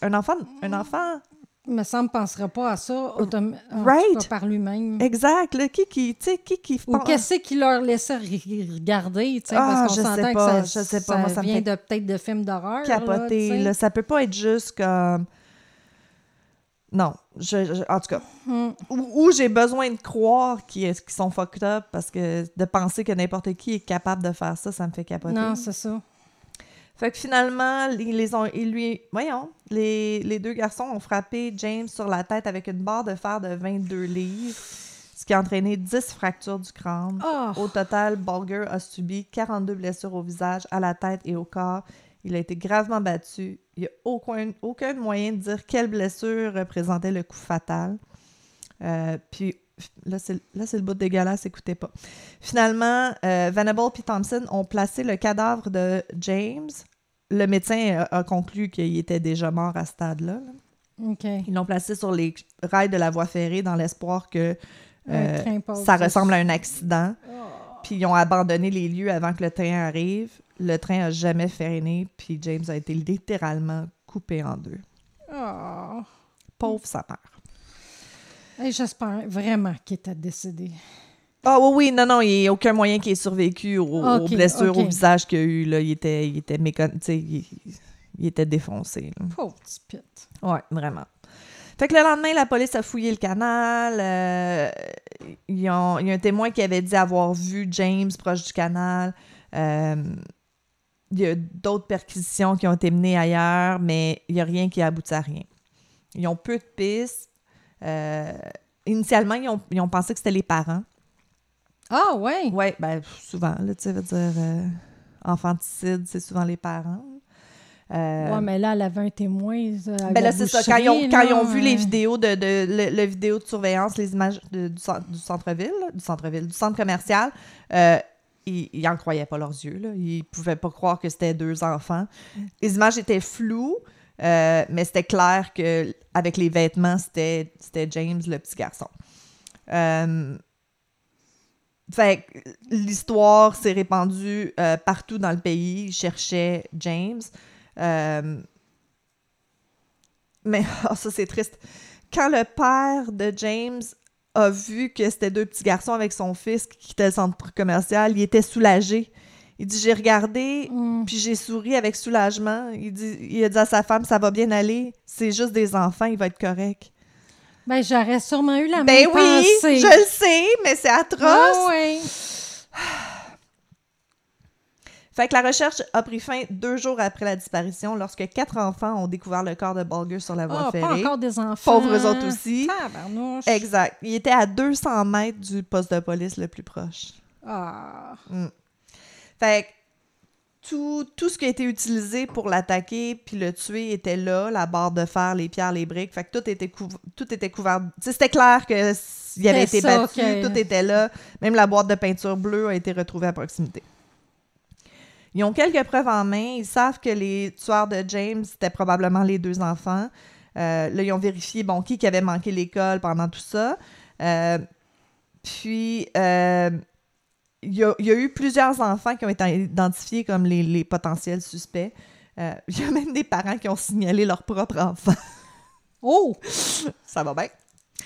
S1: un enfant... Un enfant...
S2: Me semble ne penserait pas à ça autom- en tout
S1: Right.
S2: cas, par lui-même.
S1: Exact, là. Qui qui... Qui qui...
S2: Ou qu'est-ce qu'il leur laissait re- regarder, tu sais,
S1: Ah,
S2: parce
S1: je
S2: qu'on
S1: sais
S2: s'entend
S1: pas,
S2: que ça,
S1: je sais pas,
S2: ça
S1: moi, ça
S2: vient
S1: fait
S2: de peut-être de films d'horreur.
S1: capoter,
S2: là,
S1: là. Ça peut pas être juste comme... Non, je, je- en tout cas...
S2: Hum.
S1: Ou, j'ai besoin de croire qu'ils qu'ils sont fucked up parce que de penser que n'importe qui est capable de faire ça, ça me fait capoter.
S2: Non, c'est ça.
S1: Fait que finalement, ils les ont, ils lui, voyons, les, les deux garçons ont frappé James sur la tête avec une barre de fer de 22 livres, ce qui a entraîné 10 fractures du crâne.
S2: Oh,
S1: Au total, Bulger a subi 42 blessures au visage, à la tête et au corps. Il a été gravement battu. Il n'y a aucun, aucun moyen de dire quelle blessure représentait le coup fatal. Euh, puis là, c'est le bout dégueulasse, écoutez pas. Finalement, euh, Venable et Thompson ont placé le cadavre de James. Le médecin a, a conclu qu'il était déjà mort à ce stade-là. là.
S2: OK.
S1: Ils l'ont placé sur les rails de la voie ferrée dans l'espoir que euh, ça ressemble à un accident.
S2: Oh.
S1: Puis ils ont abandonné les lieux avant que le train arrive. Le train a jamais freiné, puis James a été littéralement coupé en deux.
S2: Oh.
S1: Pauvre sa mère.
S2: J'espère vraiment qu'il était décédé.
S1: Ah oui, oui, non, non, il n'y a aucun moyen qu'il ait survécu aux, blessures au visage qu'il a eu. Là. Il était, il était mécon... il, il était défoncé.
S2: Pauvre petit pit.
S1: Ouais, vraiment. Fait que le lendemain, la police a fouillé le canal. euh, ils ont- il y a un témoin qui avait dit avoir vu James proche du canal. Euh, il y a d'autres perquisitions qui ont été menées ailleurs, mais il n'y a rien qui a abouti à rien. Ils ont peu de pistes. Euh, initialement, ils ont, ils ont pensé que c'était les parents.
S2: Ah, ouais?
S1: Oui, ben souvent, là, tu sais, veut dire, euh, enfanticide, c'est souvent les parents. Euh,
S2: Ouais, mais là, elle avait un témoin. euh,
S1: ben là, c'est ça. Quand ils ont, quand ils ont vu les
S2: euh,
S1: vidéos de, de le, le vidéo de surveillance, les images de- du, cen- du centre-ville, du centre-ville, du centre commercial, euh, ils n'en croyaient pas leurs yeux. Là. Ils pouvaient pas croire que c'était deux enfants. Les images étaient floues, euh, mais c'était clair que avec les vêtements, c'était James, le petit garçon. Euh, fait l'histoire s'est répandue euh, partout dans le pays. Ils cherchaient James. Mais (laughs) oh, ça, c'est triste. Quand le père de James a vu que c'était deux petits garçons avec son fils qui quittaient le centre commercial, il était soulagé. Il dit J'ai regardé,
S2: hum,
S1: puis j'ai souri avec soulagement. Il, dit, il a dit à sa femme Ça va bien aller, c'est juste des enfants, il va être correct.
S2: Ben, j'aurais sûrement eu la
S1: Ben
S2: même
S1: oui,
S2: pensée.
S1: je le sais, mais c'est atroce.
S2: Ah, ouais.
S1: Fait que la recherche a pris fin deux jours après la disparition, lorsque quatre enfants ont découvert le corps de Bulger sur la voie
S2: pas
S1: ferrée.
S2: encore des enfants.
S1: Pauvres autres aussi.
S2: Tabarnouche.
S1: Exact. Il était à 200 mètres du poste de police le plus proche.
S2: Ah.
S1: Fait que tout, tout ce qui a été utilisé pour l'attaquer puis le tuer était là, la barre de fer, les pierres, les briques. Fait que tout était, couv- tout était couvert. C'était clair que s'il avait été
S2: ça,
S1: battu, tout était là. Même la boîte de peinture bleue a été retrouvée à proximité. Ils ont quelques preuves en main. Ils savent que les tueurs de James, c'était probablement les deux enfants. Euh, là, ils ont vérifié, bon, qui qui avait manqué l'école pendant tout ça. Euh, puis, euh, il y, a, il y a eu plusieurs enfants qui ont été identifiés comme les, les potentiels suspects. Euh, il y a même des parents qui ont signalé leur propre enfant.
S2: Oh!
S1: Ça va bien.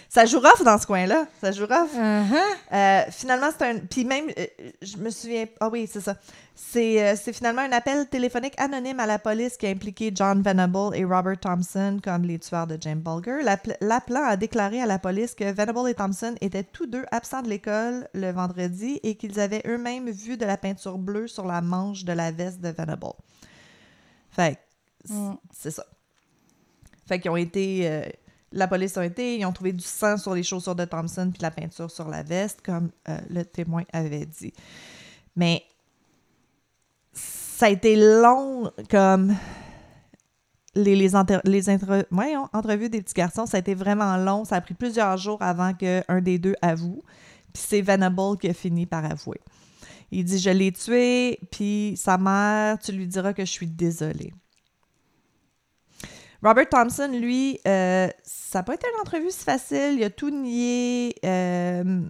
S1: Ça joue rough dans ce coin-là. Ça joue rough.
S2: Uh-huh.
S1: Euh, finalement, c'est un. Puis même, euh, je me souviens. Ah oui, c'est ça. C'est euh, c'est finalement un appel téléphonique anonyme à la police qui a impliqué John Venable et Robert Thompson comme les tueurs de James Bulger. L'appel- L'appelant a déclaré à la police que Venable et Thompson étaient tous deux absents de l'école le vendredi et qu'ils avaient eux-mêmes vu de la peinture bleue sur la manche de la veste de Venable. Fait
S2: Mm.
S1: c'est ça. Fait qu'ils ont été. La police a été, ils ont trouvé du sang sur les chaussures de Thompson puis la peinture sur la veste, comme euh, le témoin avait dit. Mais ça a été long, comme les, les, les entrevues des petits garçons, ça a été vraiment long. Ça a pris plusieurs jours avant qu'un des deux avoue. Puis c'est Venable qui a fini par avouer. Il dit Je l'ai tué, puis sa mère, tu lui diras que je suis désolé. Robert Thompson, lui, euh, ça n'a pas été une entrevue si facile. Il a tout nié. euh,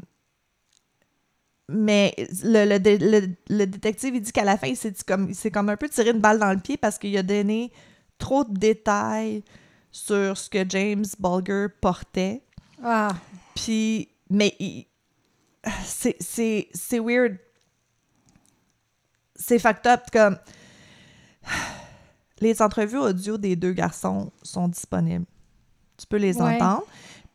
S1: mais le, le le- le détective, il dit qu'à la fin, il s'est comme, il comme un peu tiré une balle dans le pied parce qu'il a donné trop de détails sur ce que James Bulger portait.
S2: Ah.
S1: Puis, mais c'est weird. C'est fucked up. Comme, les entrevues audio des deux garçons sont disponibles. Tu peux les
S2: Ouais.
S1: entendre.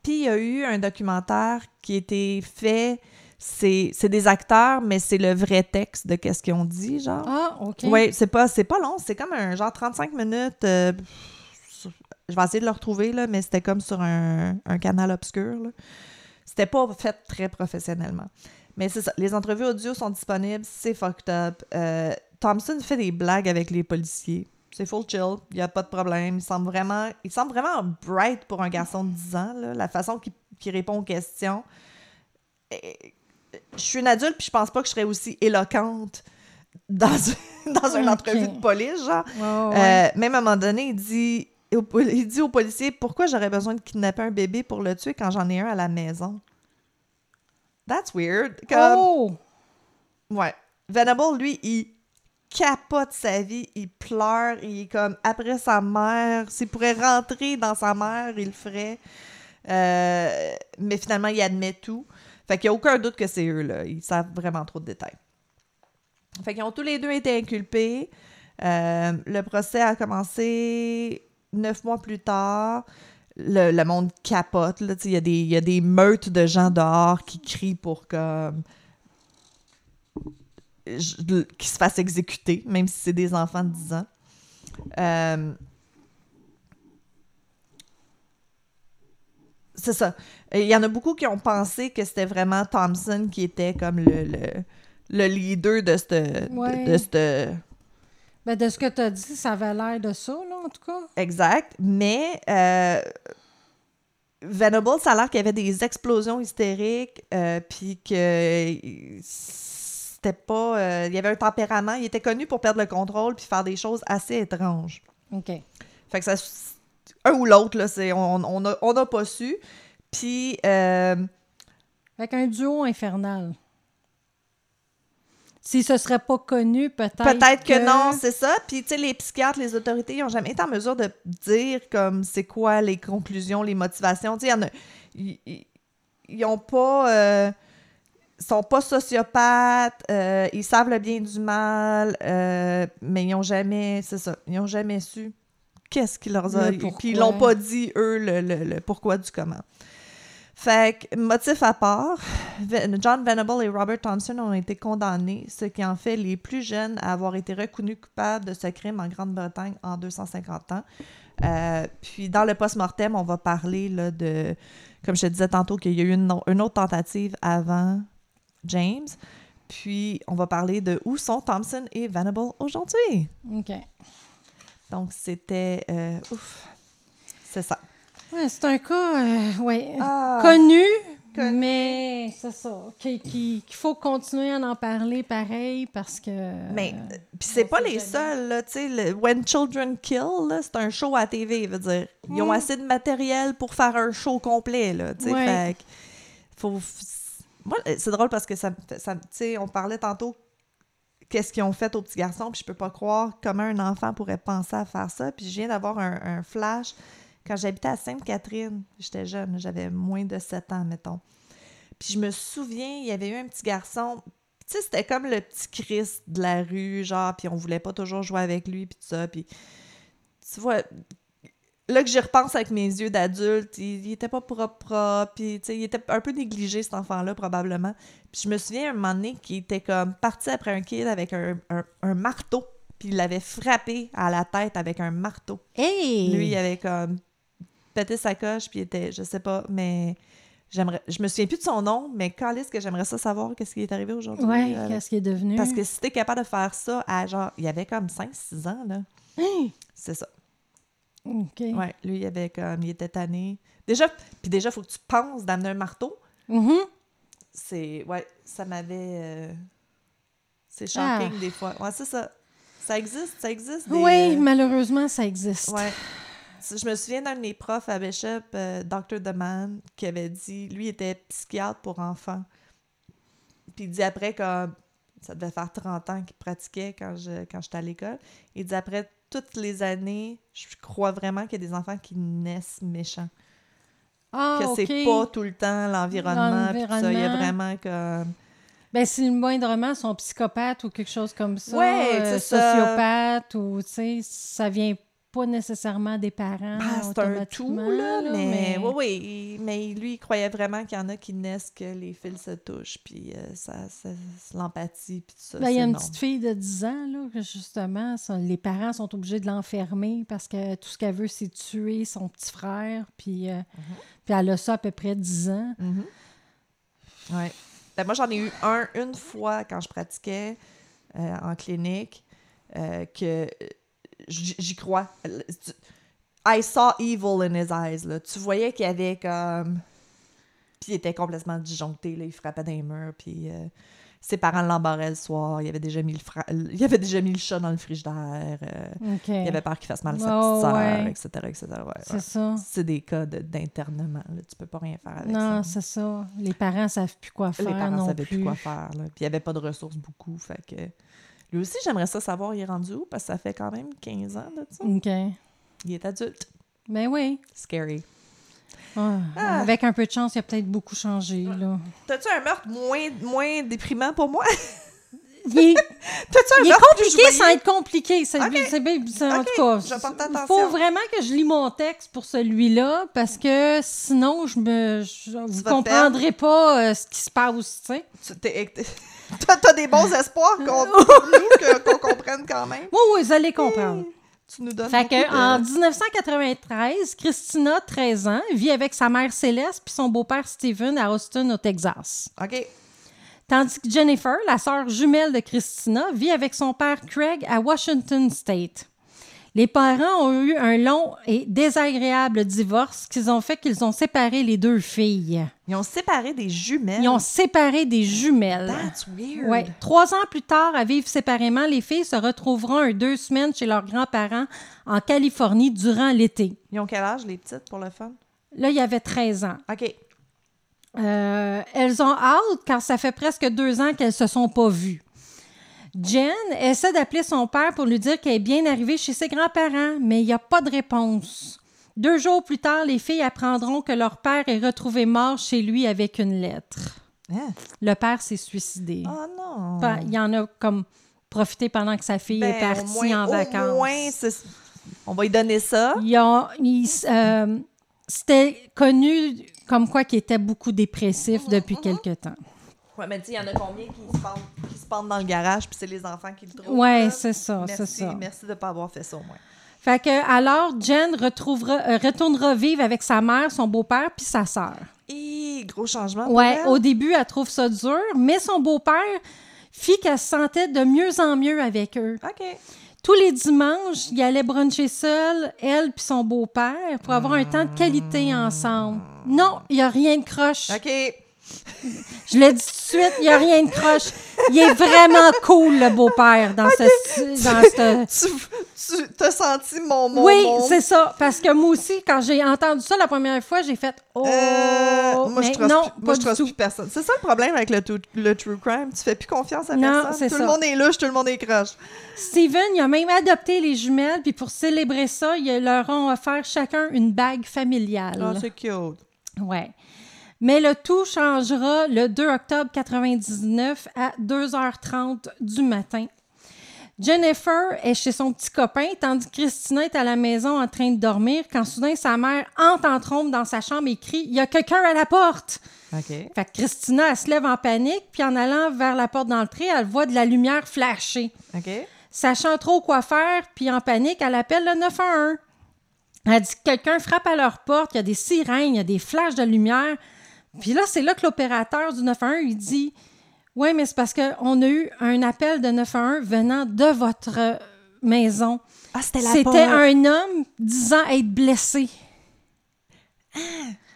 S1: Puis, il y a eu un documentaire qui a été fait. C'est, des acteurs, mais c'est le vrai texte de qu'est-ce qu'ils ont dit, genre.
S2: Ah, OK.
S1: Oui, c'est pas, pas long. C'est comme un genre 35 minutes. euh, je vais essayer de le retrouver, là, mais c'était comme sur un, un canal obscur. C'était pas fait très professionnellement. Mais c'est ça. Les entrevues audio sont disponibles. C'est fucked up. Euh, Thompson fait des blagues avec les policiers. C'est full chill. Il n'y a pas de problème. Il semble vraiment, il semble vraiment bright pour un garçon de 10 ans. là. La façon qu'il répond aux questions. Et- je suis une adulte, puis je pense pas que je serais aussi éloquente dans, (laughs) dans une entrevue de police, genre.
S2: Ouais.
S1: Euh, même à un moment donné, il dit, il dit au policier Pourquoi j'aurais besoin de kidnapper un bébé pour le tuer quand j'en ai un à la maison That's weird. Comme,
S2: Oh!
S1: Ouais. Venable, lui, il capote sa vie, il pleure, il est comme après sa mère. S'il pourrait rentrer dans sa mère, il le ferait. Euh, mais finalement, il admet tout. Fait qu'il n'y a aucun doute que c'est eux, là. Ils savent vraiment trop de détails. Fait qu'ils ont tous les deux été inculpés. Euh, le procès a commencé neuf mois plus tard. Le, monde capote. Là, il y, y a des meutes de gens dehors qui crient pour comme qu'ils se fassent exécuter, même si c'est des enfants de 10 ans. Euh, c'est ça. Il y en a beaucoup qui ont pensé que c'était vraiment Thompson qui était comme le, le, le leader de cette...
S2: Ouais.
S1: De, de cette-
S2: Ben, de ce que tu as dit, ça avait l'air de ça, là, en tout cas.
S1: Exact. Mais euh, Venable, ça a l'air qu'il y avait des explosions hystériques, euh, puis que c'était pas... euh, il y avait un tempérament. Il était connu pour perdre le contrôle puis faire des choses assez étranges.
S2: OK.
S1: Fait que ça... Un ou l'autre, là, c'est, on n'a on a, on a pas su. Puis... euh,
S2: Avec un duo infernal. Si ce serait pas connu, peut-être.
S1: Peut-être que, non, c'est ça. Puis, tu sais, les psychiatres, les autorités, ils n'ont jamais été en mesure de dire, comme, c'est quoi les conclusions, les motivations. Tu sais. Ils, ils- ils ont pas... euh, sont pas sociopathes, euh, ils savent le bien du mal, euh, mais ils n'ont jamais... C'est ça, ils n'ont jamais su qu'est-ce qui leur a... Puis ils l'ont pas dit, eux, le, le- le pourquoi du comment. Fait que, motif à part, John Venable et Robert Thompson ont été condamnés, ce qui en fait les plus jeunes à avoir été reconnus coupables de ce crime en Grande-Bretagne en 250 ans. Euh, puis dans le post-mortem, on va parler là, de, comme je te disais tantôt, qu'il y a eu une, une autre tentative avant James. Puis on va parler de où sont Thompson et Venable aujourd'hui.
S2: OK.
S1: Donc c'était... euh, ouf, c'est ça.
S2: Ouais, c'est un cas, euh, ouais,
S1: Ah.
S2: connu,
S1: Connu.
S2: mais c'est ça. Qui- qui- Qu'il faut continuer à en parler pareil parce que.
S1: Mais
S2: euh,
S1: puis c'est pas les seuls là, tu sais le When Children Kill c'est un show à TV, veut dire. Ils ont
S2: Mm.
S1: assez de matériel pour faire un show complet là, tu sais
S2: Ouais.
S1: fait faut moi c'est drôle parce que ça ça on parlait tantôt qu'est-ce qu'ils ont fait aux petits garçons, puis je peux pas croire comment un enfant pourrait penser à faire ça, puis je viens d'avoir un, un flash quand j'habitais à Sainte-Catherine, j'étais jeune, j'avais moins de 7 ans mettons. Puis je me souviens, il y avait eu un petit garçon, tu sais, c'était comme le petit Christ de la rue, genre, puis on voulait pas toujours jouer avec lui, puis tout ça, puis tu vois, là que j'y repense avec mes yeux d'adulte, il, il était pas propre, propre, puis tu sais, il était un peu négligé, cet enfant-là, probablement. Puis je me souviens, un moment donné, qu'il était comme parti après un kid avec un, un- un marteau, puis il l'avait frappé à la tête avec un marteau.
S2: Hey!
S1: Lui, il avait comme pété sa coche, puis il était, je sais pas, mais j'aimerais, je me souviens plus de son nom, mais quand est-ce que j'aimerais ça savoir qu'est-ce qui est arrivé aujourd'hui?
S2: Ouais,
S1: euh,
S2: qu'est-ce qui est devenu?
S1: parce que si t'es capable de faire ça à genre, il avait comme 5-6 ans, là.
S2: Hey!
S1: C'est ça.
S2: OK.
S1: Ouais, lui, il avait comme, il était tanné. Déjà, puis déjà, faut que tu penses d'amener un marteau.
S2: Mhm.
S1: C'est, ouais, ça m'avait, euh, c'est shocking
S2: Ah.
S1: des fois. Ouais, c'est ça. Ça existe, ça existe. des,
S2: Oui,
S1: euh,
S2: malheureusement, ça existe.
S1: Ouais. Je me souviens d'un de mes profs à Bishop, euh, Dr. Deman, qui avait dit, lui était psychiatre pour enfants. Puis il dit après, comme ça devait faire 30 ans qu'il pratiquait quand je quand j'étais à l'école, il dit après toutes les années, je crois vraiment qu'il y a des enfants qui naissent méchants.
S2: Ah,
S1: que c'est pas tout le temps l'environnement. puis tout ça. Il y a vraiment comme.
S2: Ben, si le moindrement sont psychopathes ou quelque chose comme ça,
S1: Ouais,
S2: euh,
S1: ça.
S2: sociopathes ou, tu sais, ça vient pas nécessairement des parents
S1: Ah, c'est un tout, là,
S2: là,
S1: mais, oui, oui, mais lui, il croyait vraiment qu'il y en a qui naissent que les fils se touchent, puis euh, ça, ça- l'empathie, puis tout ça.
S2: Ben, il y a une
S1: non.
S2: petite fille de 10 ans, là, que justement, ça- les parents sont obligés de l'enfermer parce que tout ce qu'elle veut, c'est tuer son petit frère. Puis, euh, puis elle a ça à peu près 10 ans.
S1: Mhm. Ouais. Ben, moi, j'en ai eu un une fois quand je pratiquais euh, en clinique que j'y crois. I saw evil in his eyes. Là. Tu voyais qu'il y avait comme. Puis il était complètement disjoncté. Là. Il frappait les murs. Puis euh, ses parents l'embarraient le soir. Il avait déjà mis le, fra- il avait déjà mis le chat dans le frigidaire. euh,
S2: OK.
S1: Il avait peur qu'il fasse mal à sa
S2: Oh,
S1: petite
S2: ouais.
S1: etc. etc. Ouais,
S2: C'est
S1: ouais.
S2: ça.
S1: C'est des cas de- d'internement. là. Tu peux pas rien faire avec
S2: Non,
S1: ça.
S2: c'est ça. Les parents savent plus quoi faire
S1: Les parents
S2: non
S1: savaient
S2: plus.
S1: plus quoi faire. Là. Puis il n'y avait pas de ressources beaucoup. Fait que lui aussi, j'aimerais ça savoir, il est rendu où? Parce que ça fait quand même 15 ans de ça.
S2: OK.
S1: Il est adulte.
S2: Ben oui.
S1: Scary.
S2: Ah, Avec un peu de chance, il a peut-être beaucoup changé. là.
S1: T'as-tu un meurtre moins, moins déprimant pour moi? (laughs)
S2: Il est, (laughs)
S1: T'as-tu un
S2: il est
S1: meurtre plus
S2: compliqué sans être compliqué. C'est, c'est bien- c'est- en tout cas,
S1: je
S2: faut vraiment que je lis mon texte pour celui-là parce que sinon, je me, je- vous comprendrez pas euh, ce qui se passe, tu
S1: t'es- T'as des bons espoirs (laughs) qu'on, comprenne quand même.
S2: Oui, oui, vous allez comprendre.
S1: Tu nous donnes
S2: Fait
S1: beaucoup
S2: que,
S1: de-
S2: en 1993, Christina, 13 ans, vit avec sa mère Céleste puis son beau-père Steven à Austin, au Texas.
S1: OK.
S2: Tandis que Jennifer, la sœur jumelle de Christina, vit avec son père Craig à Washington State. Les parents ont eu un long et désagréable divorce qui ont fait qu'ils ont séparé les deux filles.
S1: Ils ont séparé des jumelles.
S2: Ils ont séparé des jumelles.
S1: That's weird.
S2: Ouais. Trois ans plus tard, à vivre séparément, les filles se retrouveront un deux semaines chez leurs grands-parents en Californie durant l'été.
S1: Ils ont quel âge, les petites, pour le fun?
S2: Là, il y avait 13 ans.
S1: OK.
S2: Euh, elles ont hâte car ça fait presque deux ans qu'elles se sont pas vues. Jen essaie d'appeler son père pour lui dire qu'elle est bien arrivée chez ses grands-parents, mais il n'y a pas de réponse. Deux jours plus tard, les filles apprendront que leur père est retrouvé mort chez lui avec une lettre.
S1: Hein?
S2: Le père s'est suicidé.
S1: Oh non.
S2: Il y en a comme profité pendant que sa fille
S1: Ben,
S2: est partie
S1: au moins,
S2: en vacances.
S1: Au moins, on va lui donner ça.
S2: Euh, C'était connu comme quoi qu'il était beaucoup dépressif depuis quelque temps.
S1: Ouais, mais tu sais, il y en a combien qui se, pendent, qui se pendent dans le garage, puis c'est les enfants qui le trouvent. Là?
S2: c'est ça, c'est
S1: Merci,
S2: ça.
S1: merci de ne pas avoir fait ça au moins.
S2: Fait que alors Jen retrouvera, euh, retournera vivre avec sa mère, son beau-père puis sa sœur.
S1: Et gros changement. pour
S2: Ouais,
S1: elle.
S2: au début elle trouve ça dur, mais son beau-père fit qu'elle se sentait de mieux en mieux avec eux.
S1: OK.
S2: Tous les dimanches, il allait bruncher seul, elle puis son beau-père, pour avoir un temps de qualité ensemble. Non, il n'y a rien de croche.
S1: OK.
S2: Je le dis tout de suite, il n'y a rien de croche. Il est vraiment cool, le beau-père, dans ce... Dans ce...
S1: Tu, tu as senti mon mon
S2: Oui,
S1: mon-
S2: c'est ça. Parce que moi aussi, quand j'ai entendu ça la première fois, j'ai fait Oh!
S1: Euh, moi, je trust
S2: non,
S1: plus,
S2: pas
S1: moi, je
S2: du
S1: trust
S2: tout.
S1: plus personne. C'est ça le problème avec le, le true crime. Tu fais plus confiance à
S2: Non,
S1: personne. Tout
S2: ça.
S1: le monde est louche, tout le monde est croche.
S2: Steven, il a même adopté les jumelles, puis pour célébrer ça, ils leur ont offert chacun une bague familiale.
S1: Ah, c'est cute.
S2: Ouais. Mais le tout changera le 2 octobre 99 à 2h30 du matin. Jennifer est chez son petit copain, tandis que Christina est à la maison en train de dormir, quand soudain sa mère entre en trompe dans sa chambre et crie Il y a quelqu'un à la porte. Fait que Christina, elle se lève en panique, puis en allant vers la porte d'entrée, elle voit de la lumière flasher.
S1: OK.
S2: Sachant trop quoi faire, puis en panique, elle appelle le 911. Elle dit que quelqu'un frappe à leur porte, il y a des sirènes, il y a des flashs de lumière. Puis là, c'est là que l'opérateur du 911, il dit Oui, mais c'est parce qu'on a eu un appel de 911 venant de votre euh, maison.
S1: Ah, c'était la
S2: C'était un homme disant être blessé.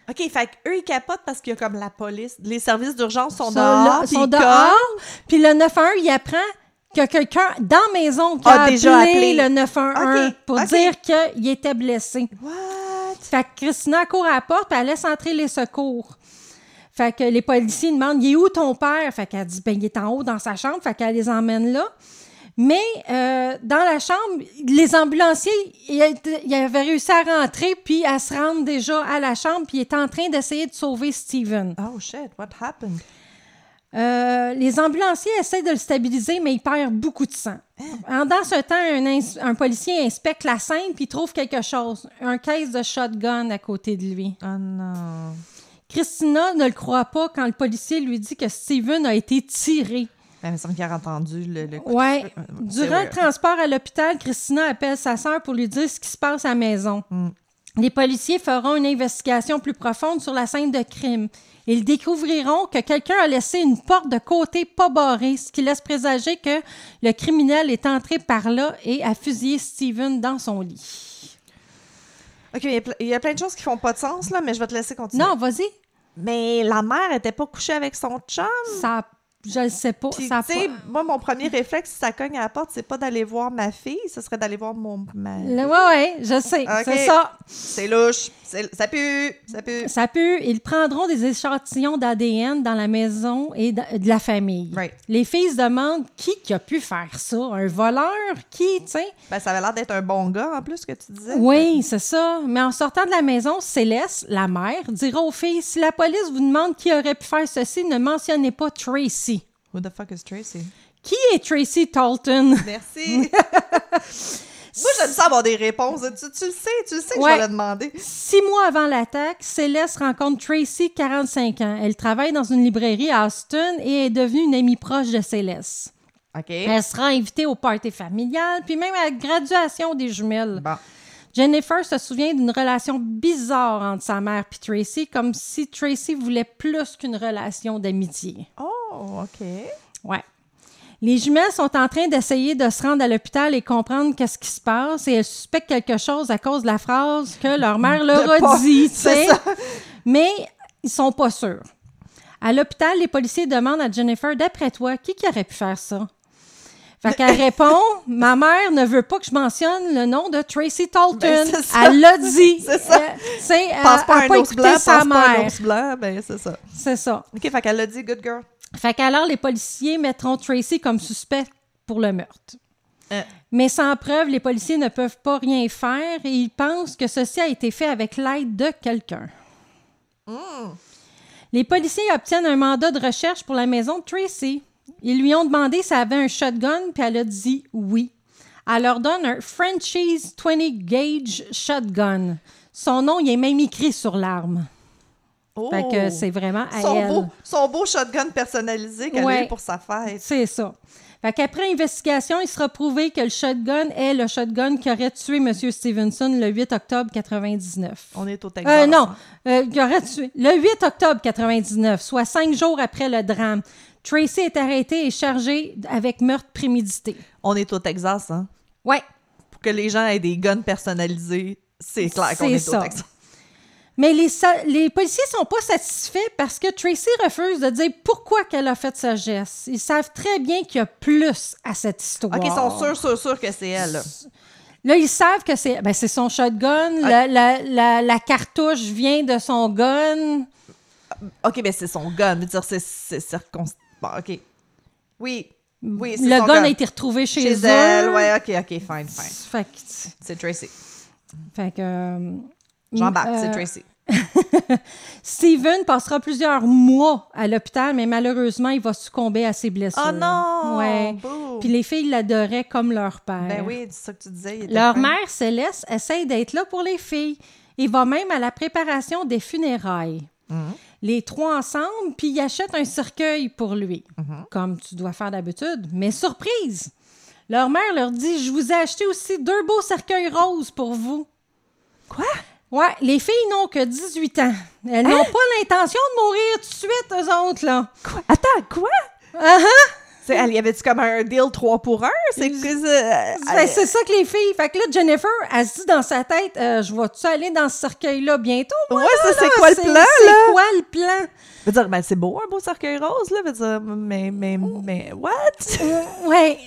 S1: OK, fait qu'eux, ils capotent parce qu'il y a comme la police. Les services d'urgence sont,
S2: Sont
S1: dehors.
S2: là- sont
S1: ils
S2: dehors. Puis le 911, il apprend a quelqu'un dans la maison qui
S1: A
S2: a,
S1: déjà
S2: appelé,
S1: appelé.
S2: le 911
S1: Ok,
S2: pour dire qu'il était blessé.
S1: What?
S2: Fait que Christina court à la porte, puis elle laisse entrer les secours. Fait que les policiers demandent Il est où ton père? Fait qu'elle dit Ben, il est en haut dans sa chambre. Fait qu'elle les emmène là. Mais euh, dans la chambre, les ambulanciers, ils avaient réussi à rentrer, puis à se rendre déjà à la chambre, puis ils étaient en train d'essayer de sauver Steven.
S1: Oh shit, what happened?
S2: Euh, les ambulanciers essaient de le stabiliser, mais il perd beaucoup de sang. Pendant ce temps, un, policier inspecte la scène puis trouve quelque chose, un caisse de shotgun à côté de lui.
S1: Oh non.
S2: Christina ne le croit pas quand le policier lui dit que Steven a été tiré.
S1: Ben, il me semble qu'il a entendu le, coup
S2: Ouais. Durant le transport à l'hôpital, Christina appelle sa sœur pour lui dire ce qui se passe à la maison.
S1: Mm.
S2: Les policiers feront une investigation plus profonde sur la scène de crime. Ils découvriront que quelqu'un a laissé une porte de côté pas barrée, ce qui laisse présager que le criminel est entré par là et a fusillé Steven dans son lit.
S1: OK, il y, a ple- il y a plein de choses qui font pas de sens, là, mais je vais te laisser continuer.
S2: Non, vas-y.
S1: Mais la mère était pas couchée avec son chum.
S2: Ça je le sais pas.
S1: Puis,
S2: ça pas-
S1: moi, mon premier réflexe, si ça cogne à la porte, c'est pas d'aller voir ma fille, ce serait d'aller voir mon... Ma...
S2: Le- ouais, ouais, je sais. C'est ça.
S1: C'est louche, ça pue, ça pue.
S2: Ça peut. Ils prendront des échantillons d'ADN dans la maison et de, la famille.
S1: Right.
S2: Les filles se demandent qui, qui a pu faire ça. Un voleur? Qui, tu?
S1: Ben, ça avait l'air d'être un bon gars, en plus, que tu disais.
S2: Oui, c'est ça. Mais en sortant de la maison, Céleste, la mère, dira aux filles si la police vous demande qui aurait pu faire ceci, ne mentionnez pas Tracy.
S1: Who the fuck is Tracy?
S2: Qui est Tracy Talton?
S1: Merci. (laughs) Moi, j'aime ça avoir des réponses. Tu, tu le sais, tu le sais que
S2: Ouais.
S1: je vais le demander.
S2: Six mois avant l'attaque, Céleste rencontre Tracy, 45 ans. Elle travaille dans une librairie à Austin et est devenue une amie proche de Céleste.
S1: OK.
S2: Elle sera invitée au party familial, puis même à la graduation des jumelles.
S1: Bon.
S2: Jennifer se souvient d'une relation bizarre entre sa mère et Tracy, comme si Tracy voulait plus qu'une relation d'amitié.
S1: Oh, OK.
S2: Ouais. Les jumelles sont en train d'essayer de se rendre à l'hôpital et comprendre qu'est-ce qui se passe et elles suspectent quelque chose à cause de la phrase que leur mère leur a dit. Mais ils sont pas sûrs. À l'hôpital, les policiers demandent à Jennifer, d'après toi, qui, qui aurait pu faire ça? Fait qu'elle (laughs) répond, ma mère ne veut pas que je mentionne le nom de Tracy Talton.
S1: Ben, c'est
S2: elle l'a dit. (laughs)
S1: C'est ça.
S2: Euh, elle
S1: Passe pas un
S2: pas
S1: ours blanc, passe
S2: sa
S1: pas un
S2: mère.
S1: ours blanc, ben c'est ça.
S2: C'est ça.
S1: OK, fait qu'elle l'a dit, good girl.
S2: Fait qu'alors, les policiers mettront Tracy comme suspect pour le meurtre.
S1: Euh.
S2: Mais sans preuve, les policiers ne peuvent pas rien faire et ils pensent que ceci a été fait avec l'aide de quelqu'un. Les policiers obtiennent un mandat de recherche pour la maison de Tracy. Ils lui ont demandé si elle avait un shotgun, puis elle a dit oui. Elle leur donne un Frenchies 20 gauge shotgun. Son nom, il est même écrit sur l'arme.
S1: Oh.
S2: Fait que c'est vraiment à
S1: son
S2: elle.
S1: beau, son beau shotgun personnalisé qu'elle a
S2: Ouais.
S1: eu pour sa fête.
S2: C'est ça. Fait qu'après investigation, il sera prouvé que le shotgun est le shotgun qui aurait tué M. Stevenson le 8 octobre 99.
S1: On est au Texas.
S2: Euh, non, euh, qui aurait tué le 8 octobre 99, soit cinq jours après le drame. Tracy est arrêté et chargé avec meurtre prémédité.
S1: On est au Texas, hein?
S2: Ouais.
S1: Pour que les gens aient des guns personnalisés, c'est clair qu'on est
S2: ça.
S1: au Texas.
S2: Mais les, policiers sont pas satisfaits parce que Tracy refuse de dire pourquoi qu'elle a fait ce geste. Ils savent très bien qu'il y a plus à cette histoire.
S1: OK, ils sont sûrs, sûrs, sûrs que c'est elle. là.
S2: Là, ils savent que c'est ben, son shotgun. La, la- la- la cartouche vient de son gun.
S1: OK, mais c'est son gun. Je veux dire, c'est. Bon, OK. Oui. Oui, c'est
S2: le gun, a été retrouvé chez,
S1: Chez
S2: eux.
S1: elle. Ouais, OK, OK, fine, fine.
S2: Fait que,
S1: C'est Tracy.
S2: fait que, euh,
S1: J'embarque,
S2: euh,
S1: c'est Tracy. (laughs)
S2: Steven passera plusieurs mois à l'hôpital, mais malheureusement, il va succomber à ses blessures.
S1: Oh non!
S2: Ouais. Puis les filles l'adoraient comme leur père.
S1: Ben oui, c'est ça que tu disais. il
S2: Leur
S1: fin.
S2: mère, Céleste, essaye d'être là pour les filles et va même à la préparation des funérailles. Les trois ensemble, puis ils achètent un cercueil pour lui, comme tu dois faire d'habitude. Mais surprise! Leur mère leur dit Je vous ai acheté aussi deux beaux cercueils roses pour vous.
S1: Quoi?
S2: Ouais, les filles n'ont que 18 ans. Elles n'ont pas l'intention de mourir tout de suite, eux autres, là.
S1: Quoi? Attends, quoi?
S2: Ah ah!
S1: Elle, y avait-tu comme un deal 3 pour 1? C'est que ça-
S2: Ben, c'est ça que les filles. Fait que là, Jennifer, elle se dit dans sa tête euh, Je vais-tu aller dans ce cercueil-là bientôt? moi,
S1: Ouais, ça, c'est quoi le plan,
S2: C'est quoi le plan?
S1: Je veux dire, ben, c'est beau, un beau cercueil rose, là. Je veux dire, mais, mais, mais, what?
S2: Ouais.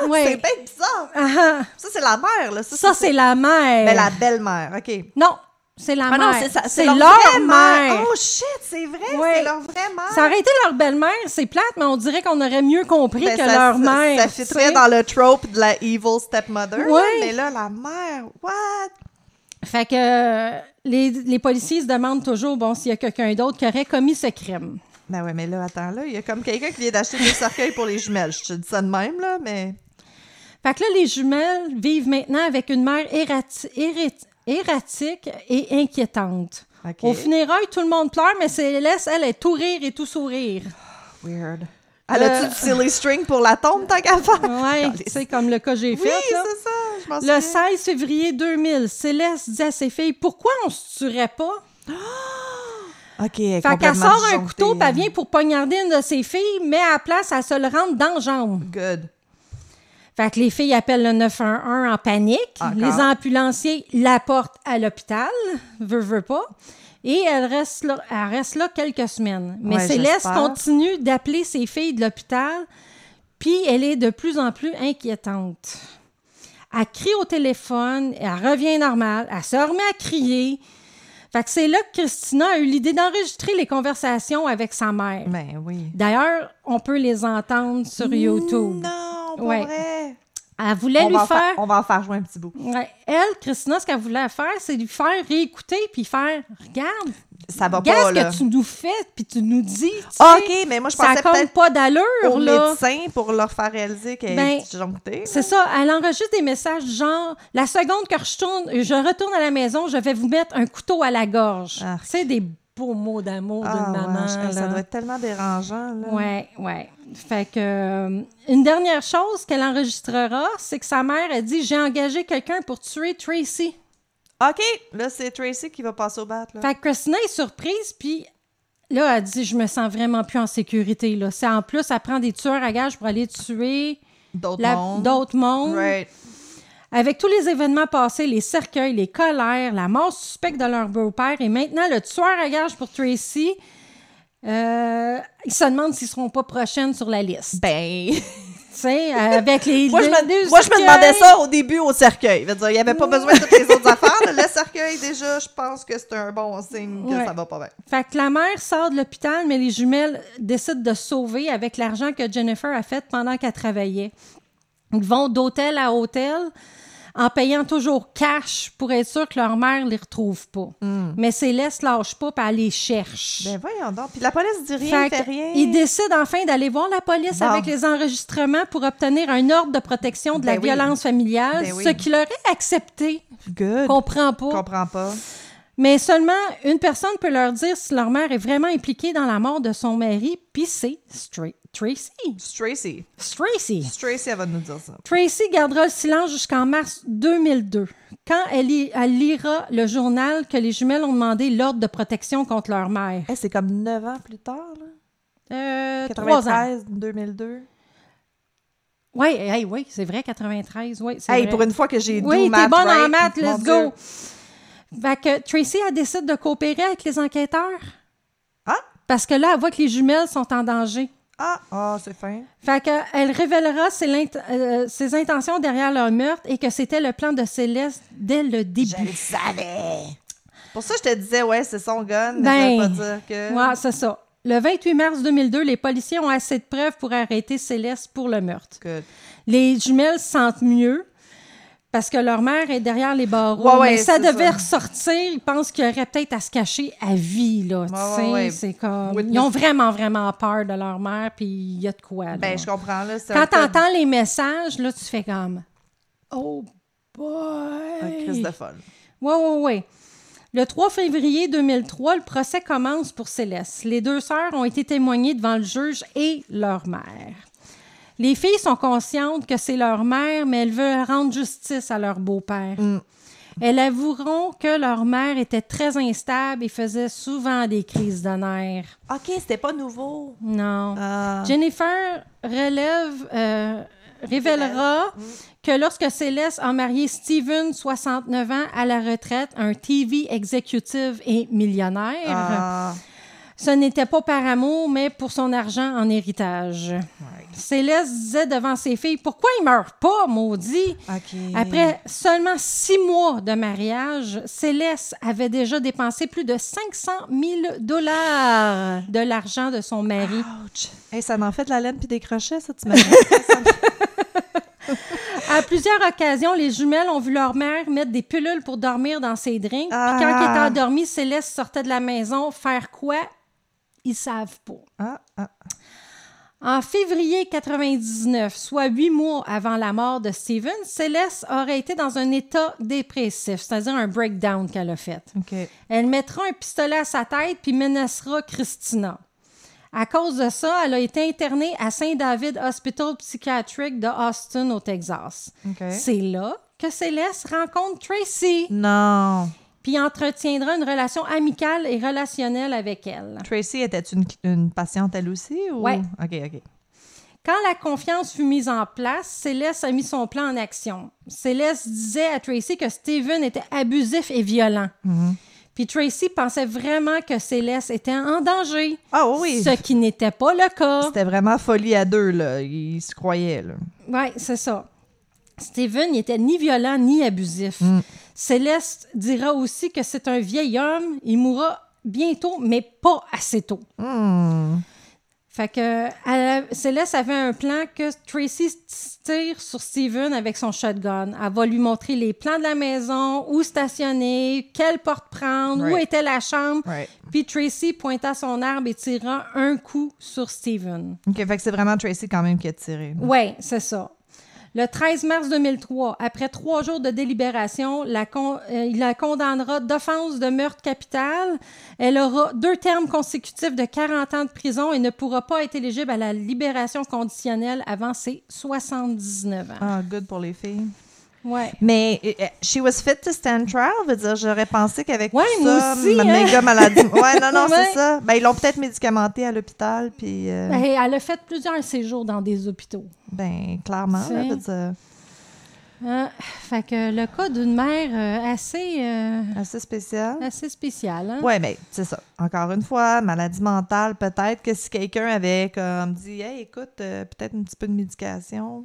S1: Ah,
S2: ouais.
S1: C'est bien bizarre.
S2: Ah, ah.
S1: Ça, c'est la mère, là. Ça,
S2: Ça, c'est la mère.
S1: Ben, la belle-mère, OK.
S2: Non, c'est la
S1: Ah
S2: mère.
S1: non, c'est ça. Leur,
S2: mère.
S1: Oh, shit, c'est vrai. C'est leur vraie mère.
S2: Ça aurait été leur belle-mère, c'est plate, mais on dirait qu'on aurait mieux compris
S1: Ben,
S2: que
S1: ça-
S2: leur
S1: ça-
S2: mère.
S1: Ça
S2: sais.
S1: dans le trope de la evil stepmother.
S2: Ouais.
S1: mais là, la mère, what?
S2: Fait que euh, les, les policiers se demandent toujours bon s'il y a quelqu'un d'autre qui aurait commis ce crime.
S1: Ben ouais, mais là, attends, là, il y a comme quelqu'un qui vient d'acheter des cercueils pour les jumelles. Je te dis ça de même, là, mais...
S2: Fait que là, les jumelles vivent maintenant avec une mère érit- erratique et inquiétante. Au funérailles, tout le monde pleure, mais Céleste, elle, est tout rire et tout sourire. (sighs)
S1: Weird. Elle a-tu
S2: Euh,
S1: du silly string pour la tombe, tant qu'à faire? (laughs) Calisse.
S2: c'est comme le cas que j'ai
S1: Oui,
S2: fait. là.
S1: c'est ça, je
S2: Le
S1: souviens.
S2: 16 février 2000, Céleste dit à ses filles Pourquoi on se tuerait pas? (gasps)
S1: OK, elle
S2: Fait qu'elle sort un couteau, puis elle vient pour poignarder une de ses filles, mais à la place, elle se le rentre dans la jambe.
S1: Good.
S2: Fait que les filles appellent le 911 en panique.
S1: Encore.
S2: Les ambulanciers la portent à l'hôpital, veut, veut pas. Et elle reste là, elle reste là quelques semaines. Mais
S1: Ouais,
S2: Céleste continue d'appeler ses filles de l'hôpital, puis elle est de plus en plus inquiétante. Elle crie au téléphone, elle revient normale, elle se remet à crier. Fait que c'est là que Christina a eu l'idée d'enregistrer les conversations avec sa mère.
S1: Ben oui.
S2: D'ailleurs, on peut les entendre sur YouTube.
S1: Non, pas
S2: Ouais.
S1: vrai.
S2: Elle voulait
S1: On
S2: lui faire...
S1: faire- on va en faire jouer un petit bout.
S2: Ouais. Elle, Christina, ce qu'elle voulait faire, c'est lui faire réécouter puis faire Regarde,
S1: Ça va
S2: regarde
S1: pas,
S2: ce
S1: là.
S2: que tu nous fais puis tu nous dis. tu
S1: Ah,
S2: sais.
S1: OK, mais moi, je
S2: ça
S1: pensais
S2: compte
S1: peut-être
S2: pas d'allure,
S1: au
S2: là.
S1: médecin pour leur faire réaliser qu'elle
S2: Ben,
S1: est disjonctée.
S2: C'est ça, elle enregistre des messages genre la seconde que je tourne, je retourne à la maison, je vais vous mettre un couteau à la gorge.
S1: Ah.
S2: C'est des beaux mots d'amour
S1: Ah,
S2: d'une maman.
S1: wesh, hey, ça doit être tellement dérangeant. Là.
S2: Ouais, ouais. Fait que euh, une dernière chose qu'elle enregistrera, c'est que sa mère a dit j'ai engagé quelqu'un pour tuer Tracy.
S1: OK, là, c'est Tracy qui va passer au bat. Là.
S2: Fait que Christina est surprise, puis là, elle dit Je me sens vraiment plus en sécurité. Là. C'est en plus, elle prend des tueurs à gages pour aller tuer
S1: D'autres mondes.
S2: d'autres mondes.
S1: Right.
S2: Avec tous les événements passés, les cercueils, les colères, la mort suspecte de leur beau-père et maintenant le tueur à gages pour Tracy, euh, ils se demandent s'ils seront pas prochaines sur la liste.
S1: Ben, (laughs)
S2: Tu sais, avec les.
S1: moi, je me,
S2: les
S1: moi, je me
S2: cercueils.
S1: demandais ça au début au cercueil. Dire, il n'y avait pas besoin de toutes les autres affaires. Le cercueil, déjà, je pense que c'est un bon signe que
S2: Ouais.
S1: ça va pas bien.
S2: Fait que la mère sort de l'hôpital, mais les jumelles décident de sauver avec l'argent que Jennifer a fait pendant qu'elle travaillait. Ils vont d'hôtel à hôtel en payant toujours cash pour être sûr que leur mère les retrouve pas. Mais Céleste lâche pas puis elle les cherche.
S1: Ben, voyons donc. Puis la police dit rien,
S2: Fait
S1: fait rien.
S2: Ils décident enfin d'aller voir la police
S1: Bon.
S2: avec les enregistrements pour obtenir un ordre de protection de la
S1: Ben oui.
S2: violence familiale,
S1: Ben oui.
S2: ce qui leur est accepté.
S1: Good.
S2: Comprends pas.
S1: Comprends pas.
S2: Mais seulement une personne peut leur dire si leur mère est vraiment impliquée dans la mort de son mari, puis c'est Tracy.
S1: Tracy.
S2: Tracy.
S1: Tracy, elle va nous dire ça.
S2: Tracy gardera le silence jusqu'en mars 2002, quand elle, lira le journal que les jumelles ont demandé l'ordre de protection contre leur mère.
S1: Eh, c'est comme 9 ans plus tard, là?
S2: Euh, trois ans.
S1: 93, 2002.
S2: Oui, hey, oui, c'est vrai, 93, oui,
S1: Hey,
S2: vrai.
S1: pour une fois que j'ai
S2: Oui,
S1: do
S2: t'es
S1: math
S2: bonne en maths, let's
S1: Dieu.
S2: Fait que Tracy, elle décide de coopérer avec les enquêteurs.
S1: Ah!
S2: Parce que là, elle voit que les jumelles sont en danger.
S1: Ah, ah, c'est fin.
S2: Fait que, elle révélera ses, euh, ses intentions derrière leur meurtre et que c'était le plan de Céleste dès le début.
S1: Je le savais. Pour ça, je te disais, ouais, c'est son gun, mais
S2: Ben,
S1: ça veut pas dire que...
S2: Ouais, c'est ça. Le 28 mars 2002, les policiers ont assez de preuves pour arrêter Céleste pour le meurtre.
S1: Good.
S2: Les jumelles se sentent mieux parce que leur mère est derrière les barreaux.
S1: Ouais, ouais,
S2: mais ça devait
S1: ça.
S2: ressortir. Ils pensent qu'il y aurait peut-être à se cacher à vie. Là,
S1: Ouais.
S2: C'est comme... Ils ont vraiment, vraiment peur de leur mère, puis il y a de quoi. là.
S1: Ben, je comprends, là.
S2: Quand tu
S1: peu
S2: entends les messages, là, tu fais comme Oh
S1: Un
S2: boy!
S1: crise de folle.
S2: Oui, oui, oui. Le 3 février 2003, le procès commence pour Céleste. Les deux sœurs ont été témoignées devant le juge et leur mère. Les filles sont conscientes que c'est leur mère, mais elles veulent rendre justice à leur beau-père.
S1: Mm.
S2: Elles avoueront que leur mère était très instable et faisait souvent des crises de nerfs.
S1: OK, c'était pas nouveau.
S2: Non.
S1: Ah.
S2: Jennifer relève, euh, révélera que lorsque Céleste a marié Steven, 69 ans, à la retraite, un TV executive et millionnaire,
S1: Ah.
S2: Ce n'était pas par amour, mais pour son argent en héritage. Céleste disait devant ses filles Pourquoi il meurt pas, maudit? Après seulement six mois de mariage, Céleste avait déjà dépensé plus de 500 000 dollars de l'argent de son mari.
S1: Ouch. Hey, ça m'en fait de la laine puis des crochets, ça, tu m'as (laughs)
S2: À plusieurs occasions, les jumelles ont vu leur mère mettre des pilules pour dormir dans ses drinks. Puis
S1: Ah.
S2: quand ils étaient endormis, Céleste sortait de la maison faire quoi? Ils savent pas.
S1: Ah, ah.
S2: En février 99, soit huit mois avant la mort de Steven, Céleste aurait été dans un état dépressif, c'est-à-dire un breakdown qu'elle a fait. Elle mettra un pistolet à sa tête puis menacera Christina. À cause de ça, elle a été internée à Saint-David Hospital Psychiatric de Austin, au Texas. C'est là que Céleste rencontre Tracy,
S1: Non.
S2: Puis entretiendra une relation amicale et relationnelle avec elle.
S1: Tracy, était une, une patiente elle aussi? Ou...
S2: Ouais.
S1: OK, OK.
S2: Quand la confiance fut mise en place, Céleste a mis son plan en action. Céleste disait à Tracy que Steven était abusif et violent.
S1: Mhm.
S2: Puis Tracy pensait vraiment que Céleste était en danger.
S1: Ah oui.
S2: Ce qui n'était pas le cas.
S1: C'était vraiment folie à deux, là. Ils se croyaient, là.
S2: Oui, c'est ça. Steven n'était ni violent ni abusif.
S1: Mm.
S2: Céleste dira aussi que c'est un vieil homme. Il mourra bientôt, mais pas assez tôt.
S1: Hmm.
S2: Fait que elle a- Céleste avait un plan que Tracy tire sur Steven avec son shotgun. Elle va lui montrer les plans de la maison, où stationner, quelle porte prendre, où était la chambre.
S1: Right.
S2: Puis Tracy pointa son arbre et tira un coup sur Steven.
S1: OK, fait que c'est vraiment Tracy quand même qui a tiré.
S2: Oui, c'est ça. Le 13 mars 2003, après trois jours de délibération, euh, il la condamnera d'offense de meurtre capital. Elle aura deux termes consécutifs de 40 ans de prison et ne pourra pas être éligible à la libération conditionnelle avant ses 79 ans.
S1: Ah, good pour les filles.
S2: Ouais.
S1: Mais euh, euh, she was fit to stand trial, veut dire, j'aurais pensé qu'avec
S2: Ouais,
S1: tout ça,
S2: aussi,
S1: ma
S2: hein.
S1: méga maladie. (laughs) Ouais, non, non,
S2: Ouais.
S1: c'est ça. Ben, ils l'ont peut-être médicamenté à l'hôpital, puis, euh,
S2: Ben, elle a fait plusieurs séjours dans des hôpitaux.
S1: ben, clairement, là, veut dire,
S2: Hein? Fait que le cas d'une mère euh, assez, euh,
S1: assez spécial.
S2: assez spécial. Hein?
S1: Ouais, mais c'est ça. Encore une fois, maladie mentale, peut-être que si quelqu'un avait comme dit, hey, écoute, peut-être un petit peu de médication.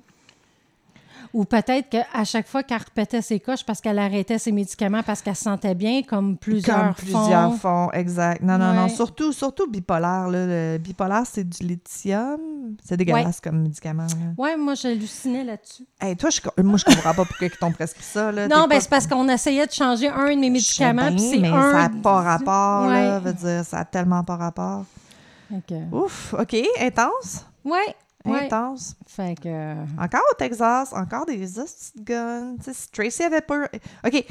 S2: Ou peut-être qu'à chaque fois qu'elle répétait ses coches parce qu'elle arrêtait ses médicaments parce qu'elle se sentait bien, comme plusieurs
S1: Comme plusieurs
S2: font.
S1: font, exact. Non, non, non. Surtout, surtout bipolaire. Là. Le bipolaire, c'est du lithium. C'est dégueulasse comme médicament.
S2: Ouais, moi, j'hallucinais là-dessus.
S1: Hey, toi, je, moi, je comprends pas pourquoi ils t'ont prescrit ça. Là. (laughs)
S2: Non, ben
S1: pas-
S2: c'est parce qu'on essayait de changer un de mes médicaments, puis c'est
S1: mais
S2: un...
S1: ça n'a pas rapport, là.
S2: Ouais.
S1: Veut dire, ça a tellement pas rapport.
S2: Que-
S1: Ouf, OK, intense.
S2: Ouais, ouais.
S1: Intense.
S2: Fait que...
S1: Encore au Texas, encore des guns. Tu sais, si Tracy avait pas. OK.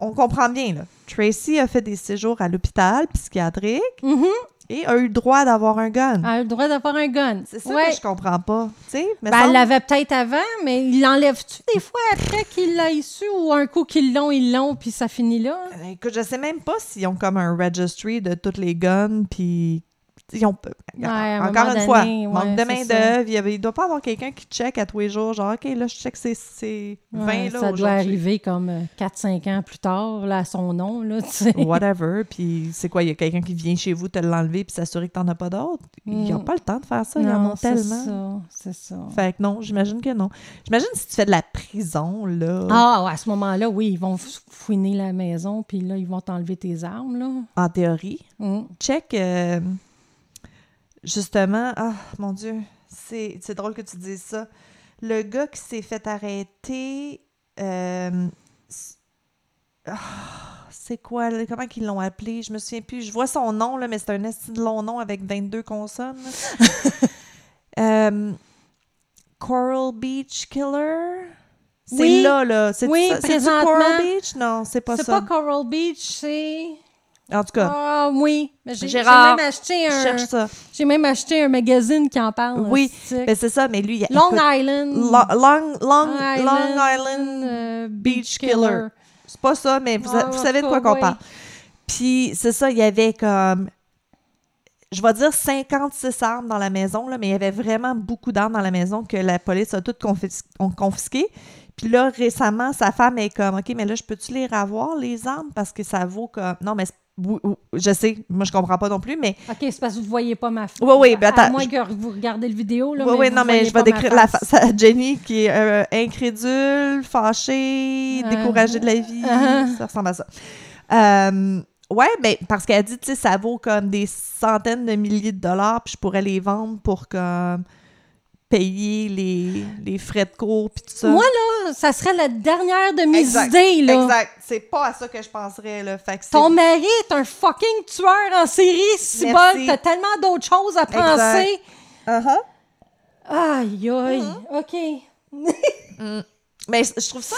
S1: On comprend bien, là. Tracy a fait des séjours à l'hôpital psychiatrique
S2: Mhm.
S1: et a eu le droit d'avoir un gun.
S2: Elle a le droit d'avoir un gun.
S1: C'est ça
S2: Ouais.
S1: que je comprends pas.
S2: Ben, elle l'avait peut-être avant, mais il l'enlève-tu des fois après qu'il l'a su ou un coup qu'ils l'ont, ils l'ont, puis ça finit là?
S1: Euh, Écoute, je sais même pas s'ils ont comme un registry de toutes les guns, puis ils ont.
S2: Ouais, un
S1: encore une fois,
S2: ouais,
S1: manque de
S2: c'est
S1: main-d'œuvre. Il, il doit pas avoir quelqu'un qui check à tous les jours, genre, OK, là, je check ces, ces 20
S2: Ouais,
S1: là.
S2: ça doit arriver comme 4-5 ans plus tard, là, à son nom, là, tu sais. (laughs)
S1: Whatever. Puis c'est quoi, il y a quelqu'un qui vient chez vous te l'enlever puis s'assurer que t'en as pas d'autres? Ils n'ont
S2: Mm.
S1: pas le temps de faire ça, ils en
S2: Non,
S1: ont
S2: c'est
S1: tellement.
S2: ça, c'est ça.
S1: Fait que non, j'imagine que non. J'imagine si tu fais de la prison, là,
S2: Ah, à ce moment-là, oui, ils vont fouiner la maison, puis là, ils vont t'enlever tes armes, là.
S1: en théorie,
S2: Mm.
S1: check euh, justement, ah mon Dieu, c'est c'est drôle que tu dises ça. Le gars qui s'est fait arrêter, euh, ah, c'est quoi, comment qu'ils l'ont appelé? Je me souviens plus. Je vois son nom, là, mais c'est un esti de long nom avec 22 consonnes. (laughs) Euh, Coral Beach Killer? C'est
S2: Oui.
S1: là, là. C'est
S2: Oui,
S1: ça- c'est du
S2: présentement.
S1: Coral Beach? Non, c'est pas
S2: C'est
S1: ça.
S2: pas Coral Beach, c'est...
S1: En tout cas,
S2: Ah oui, mais j'ai même acheté
S1: je
S2: un...
S1: cherche ça.
S2: J'ai même acheté un magazine qui en parle.
S1: Oui,
S2: c'est-
S1: Ben, c'est ça, mais lui, il
S2: Long
S1: écoute,
S2: Island.
S1: Lo- Long, Long,
S2: Island,
S1: Long Island
S2: euh,
S1: Beach Killer. C'est pas ça, mais vous,
S2: en
S1: savez de quoi qu'on
S2: oui.
S1: parle. Puis c'est ça, il y avait comme, je vais dire 56 armes dans la maison, là, mais il y avait vraiment beaucoup d'armes dans la maison que la police a toutes confis- confisquées. Puis là, récemment, sa femme est comme, OK, mais là, je peux-tu les revoir, les armes? Parce que ça vaut comme... Non, mais je sais, moi, je comprends pas non plus, mais
S2: OK, c'est parce que vous ne voyez pas ma face.
S1: Oui, oui, ben
S2: À
S1: attends,
S2: moins
S1: je-
S2: que vous regardez le vidéo, là,
S1: Oui,
S2: mais
S1: oui, non, mais je vais décrire la
S2: face.
S1: à Jenny qui est euh, incrédule, fâchée,
S2: Euh,
S1: découragée de la vie.
S2: uh-huh.
S1: Ça ressemble à ça. Euh, ouais, mais parce qu'elle dit, tu sais, ça vaut comme des centaines de milliers de dollars, puis je pourrais les vendre pour comme payer les, les frais de cours, puis tout ça?
S2: Moi, là, ça serait la dernière de mes
S1: Exact,
S2: idées, là.
S1: Exact. C'est pas à ça que je penserais, là. Fait que c'est-
S2: Ton mari est un fucking tueur en série, si bol. T'as tellement d'autres choses à penser.
S1: Uh-huh.
S2: Aïe, aïe.
S1: Mm-hmm.
S2: OK. (laughs)
S1: Mais je trouve ça.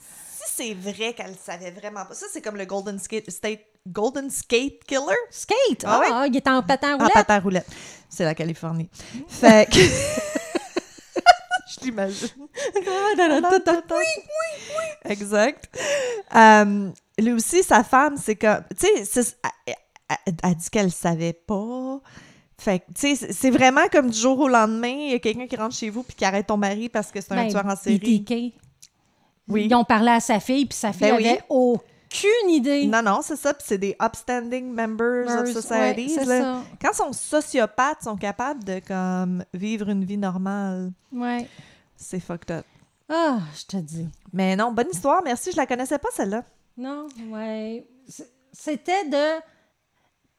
S1: Si c'est vrai qu'elle savait vraiment pas. Ça, c'est comme le Golden State, Golden Skate Killer?
S2: Skate?
S1: Ah
S2: Ah,
S1: ouais?
S2: il est en patin
S1: en
S2: roulette.
S1: patin à roulette. C'est la Californie. Fait que. (laughs) je l'imagine. oui, oui, oui. Exact. Euh, lui aussi, sa femme, c'est comme. Tu sais, elle, elle- elle dit qu'elle savait pas. Fait que, tu sais, c'est- vraiment comme du jour au lendemain, il y a quelqu'un qui rentre chez vous puis qui arrête ton mari parce que c'est un
S2: Ben,
S1: tueur en série.
S2: BTK.
S1: Oui.
S2: Ils ont parlé à sa fille, puis sa fille
S1: Ben oui.
S2: avait aucune idée.
S1: Non, non, c'est ça. Puis c'est des upstanding members of
S2: Ouais,
S1: societies.
S2: c'est
S1: là.
S2: ça.
S1: Quand ils sont sociopathes, ils sont capables de comme vivre une vie normale.
S2: Ouais.
S1: C'est fucked up.
S2: Ah, je te dis.
S1: Mais non, bonne histoire. Merci, je la connaissais pas celle-là.
S2: Non, ouais. C- C'était de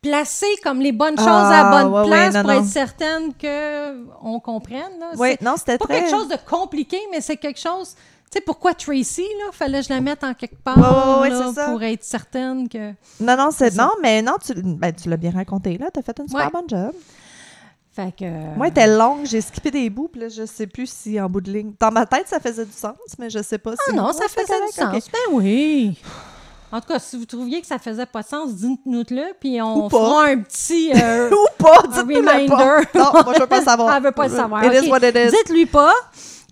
S2: placer comme les bonnes choses
S1: Ah,
S2: à la bonne
S1: ouais, ouais,
S2: place
S1: non,
S2: pour
S1: non.
S2: être certaine que on comprenne. là.
S1: Oui,
S2: C'est
S1: non, c'était
S2: pas
S1: très.
S2: quelque chose de compliqué, mais c'est quelque chose. Tu sais, pourquoi Tracy, là? Fallait que je la mette en quelque part là,
S1: ça.
S2: pour être certaine que.
S1: Non, non, c'est non, mais non, tu, ben, tu l'as bien raconté là. T'as fait une super
S2: Ouais.
S1: bonne job.
S2: Fait que.
S1: Moi, elle était longue, j'ai skippé des bouts, puis là, je sais plus si en bout de ligne. Dans ma tête, ça faisait du sens, mais je sais pas si.
S2: Ah non, ça faisait du sens. Ben oui. En tout cas, si vous trouviez que ça faisait pas de sens, dites-nous-le, puis on
S1: Ou pas.
S2: fera un petit. euh, (laughs)
S1: Ou pas,
S2: un
S1: dites-nous pas.
S2: reminder.
S1: Non, moi, je veux pas savoir. (laughs)
S2: Elle veut pas le savoir.
S1: It
S2: Ok.
S1: is what it is.
S2: Dites-lui pas.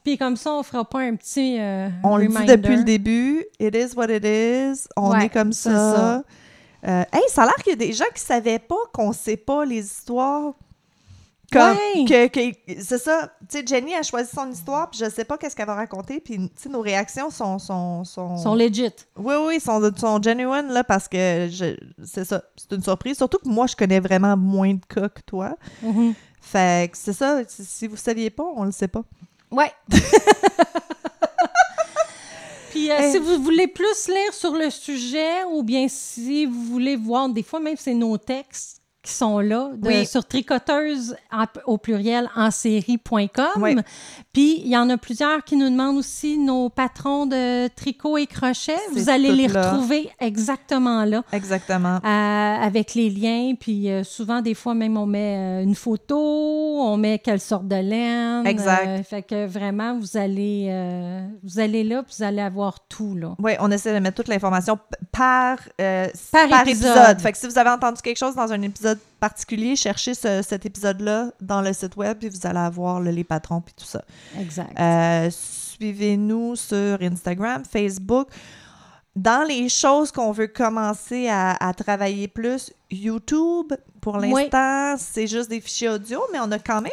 S2: Puis comme ça, on fera pas un petit euh,
S1: On le
S2: reminder.
S1: dit depuis le début. It is what it is. On
S2: Ouais,
S1: est comme ça.
S2: ça.
S1: Euh, hey, ça a l'air qu'il y a des gens qui savaient pas qu'on sait pas les histoires. Comme,
S2: Ouais.
S1: que, que- c'est ça. Tu sais, Jenny a choisi son histoire, puis je sais pas qu'est-ce qu'elle va raconter, puis tu sais, nos réactions sont... sont, sont...
S2: Sont legit.
S1: Oui, oui, sont, sont genuine, là, parce que je- c'est ça. C'est une surprise. Surtout que moi, je connais vraiment moins de cas que toi.
S2: Mhm.
S1: Fait que c'est ça. Si si vous saviez pas, on le sait pas.
S2: Ouais. (laughs) Puis euh, si vous voulez plus lire sur le sujet ou bien si vous voulez voir, des fois même c'est nos textes qui sont là de-
S1: Oui.
S2: sur tricoteuse en- au pluriel en série.com.
S1: Oui.
S2: Puis il y en a plusieurs qui nous demandent aussi nos patrons de tricot et crochet. Vous allez les
S1: là.
S2: retrouver exactement là.
S1: Exactement.
S2: Euh, avec les liens, puis euh, souvent, des fois, même, on met euh, une photo, on met quelle sorte de laine.
S1: Exact.
S2: fait que vraiment, vous allez, vous allez là, puis vous allez avoir tout, là.
S1: Oui, on essaie de mettre toute l'information par,
S2: Par épisode.
S1: Fait que si vous avez entendu quelque chose dans un épisode particulier, cherchez ce- cet épisode-là dans le site web, puis vous allez avoir là, les patrons, puis tout ça.
S2: Exact.
S1: Euh, Suivez-nous sur Instagram, Facebook. Dans les choses qu'on veut commencer à, à travailler plus, YouTube, pour
S2: Oui.
S1: l'instant, c'est juste des fichiers audio, mais on a quand même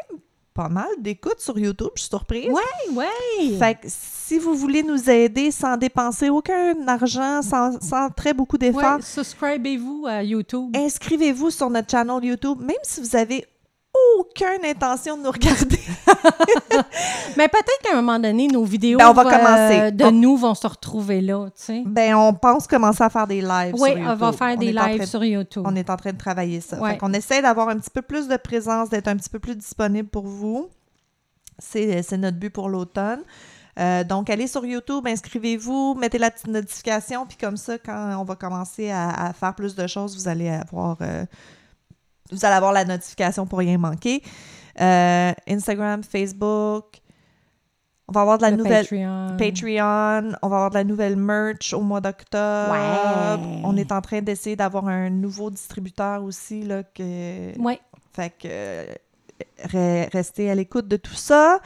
S1: pas mal d'écoutes sur YouTube, je suis surprise.
S2: Ouais, ouais.
S1: Fait que si vous voulez nous aider sans dépenser aucun argent, sans, sans très beaucoup d'efforts,
S2: Ouais, subscribez-vous à YouTube.
S1: inscrivez-vous sur notre channel YouTube, même si vous avez aucune intention de nous regarder. (laughs) (laughs)
S2: Mais peut-être qu'à un moment donné, nos vidéos
S1: Ben, on va
S2: euh,
S1: commencer.
S2: de
S1: On-
S2: nous vont se retrouver là, tu sais.
S1: Ben, on pense commencer à faire des lives
S2: Oui,
S1: sur YouTube.
S2: on va faire
S1: On
S2: des lives sur YouTube.
S1: On est en train de travailler ça.
S2: Ouais.
S1: Fait qu'on essaie d'avoir un petit peu plus de présence, d'être un petit peu plus disponible pour vous. C'est c'est notre but pour l'automne. Euh, donc, allez sur YouTube, inscrivez-vous, mettez la petite notification, puis comme ça, quand on va commencer à, à faire plus de choses, vous allez avoir, euh, vous allez avoir la notification pour rien manquer. Euh, Instagram, Facebook, on va avoir de la
S2: Le
S1: nouvelle
S2: Patreon.
S1: Patreon, on va avoir de la nouvelle merch au mois d'octobre.
S2: Ouais.
S1: On est en train d'essayer d'avoir un nouveau distributeur aussi là que
S2: Ouais.
S1: fait que euh, re- restez à l'écoute de tout ça.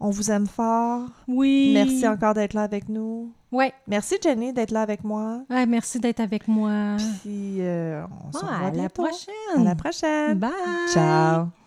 S1: On vous aime fort.
S2: Oui.
S1: Merci encore d'être là avec nous.
S2: Ouais.
S1: Merci Jenny d'être là avec moi.
S2: Ouais, merci d'être avec moi.
S1: Puis euh, on se
S2: Ah,
S1: revoit
S2: à la
S1: bientôt.
S2: prochaine.
S1: À la prochaine.
S2: Bye.
S1: Ciao.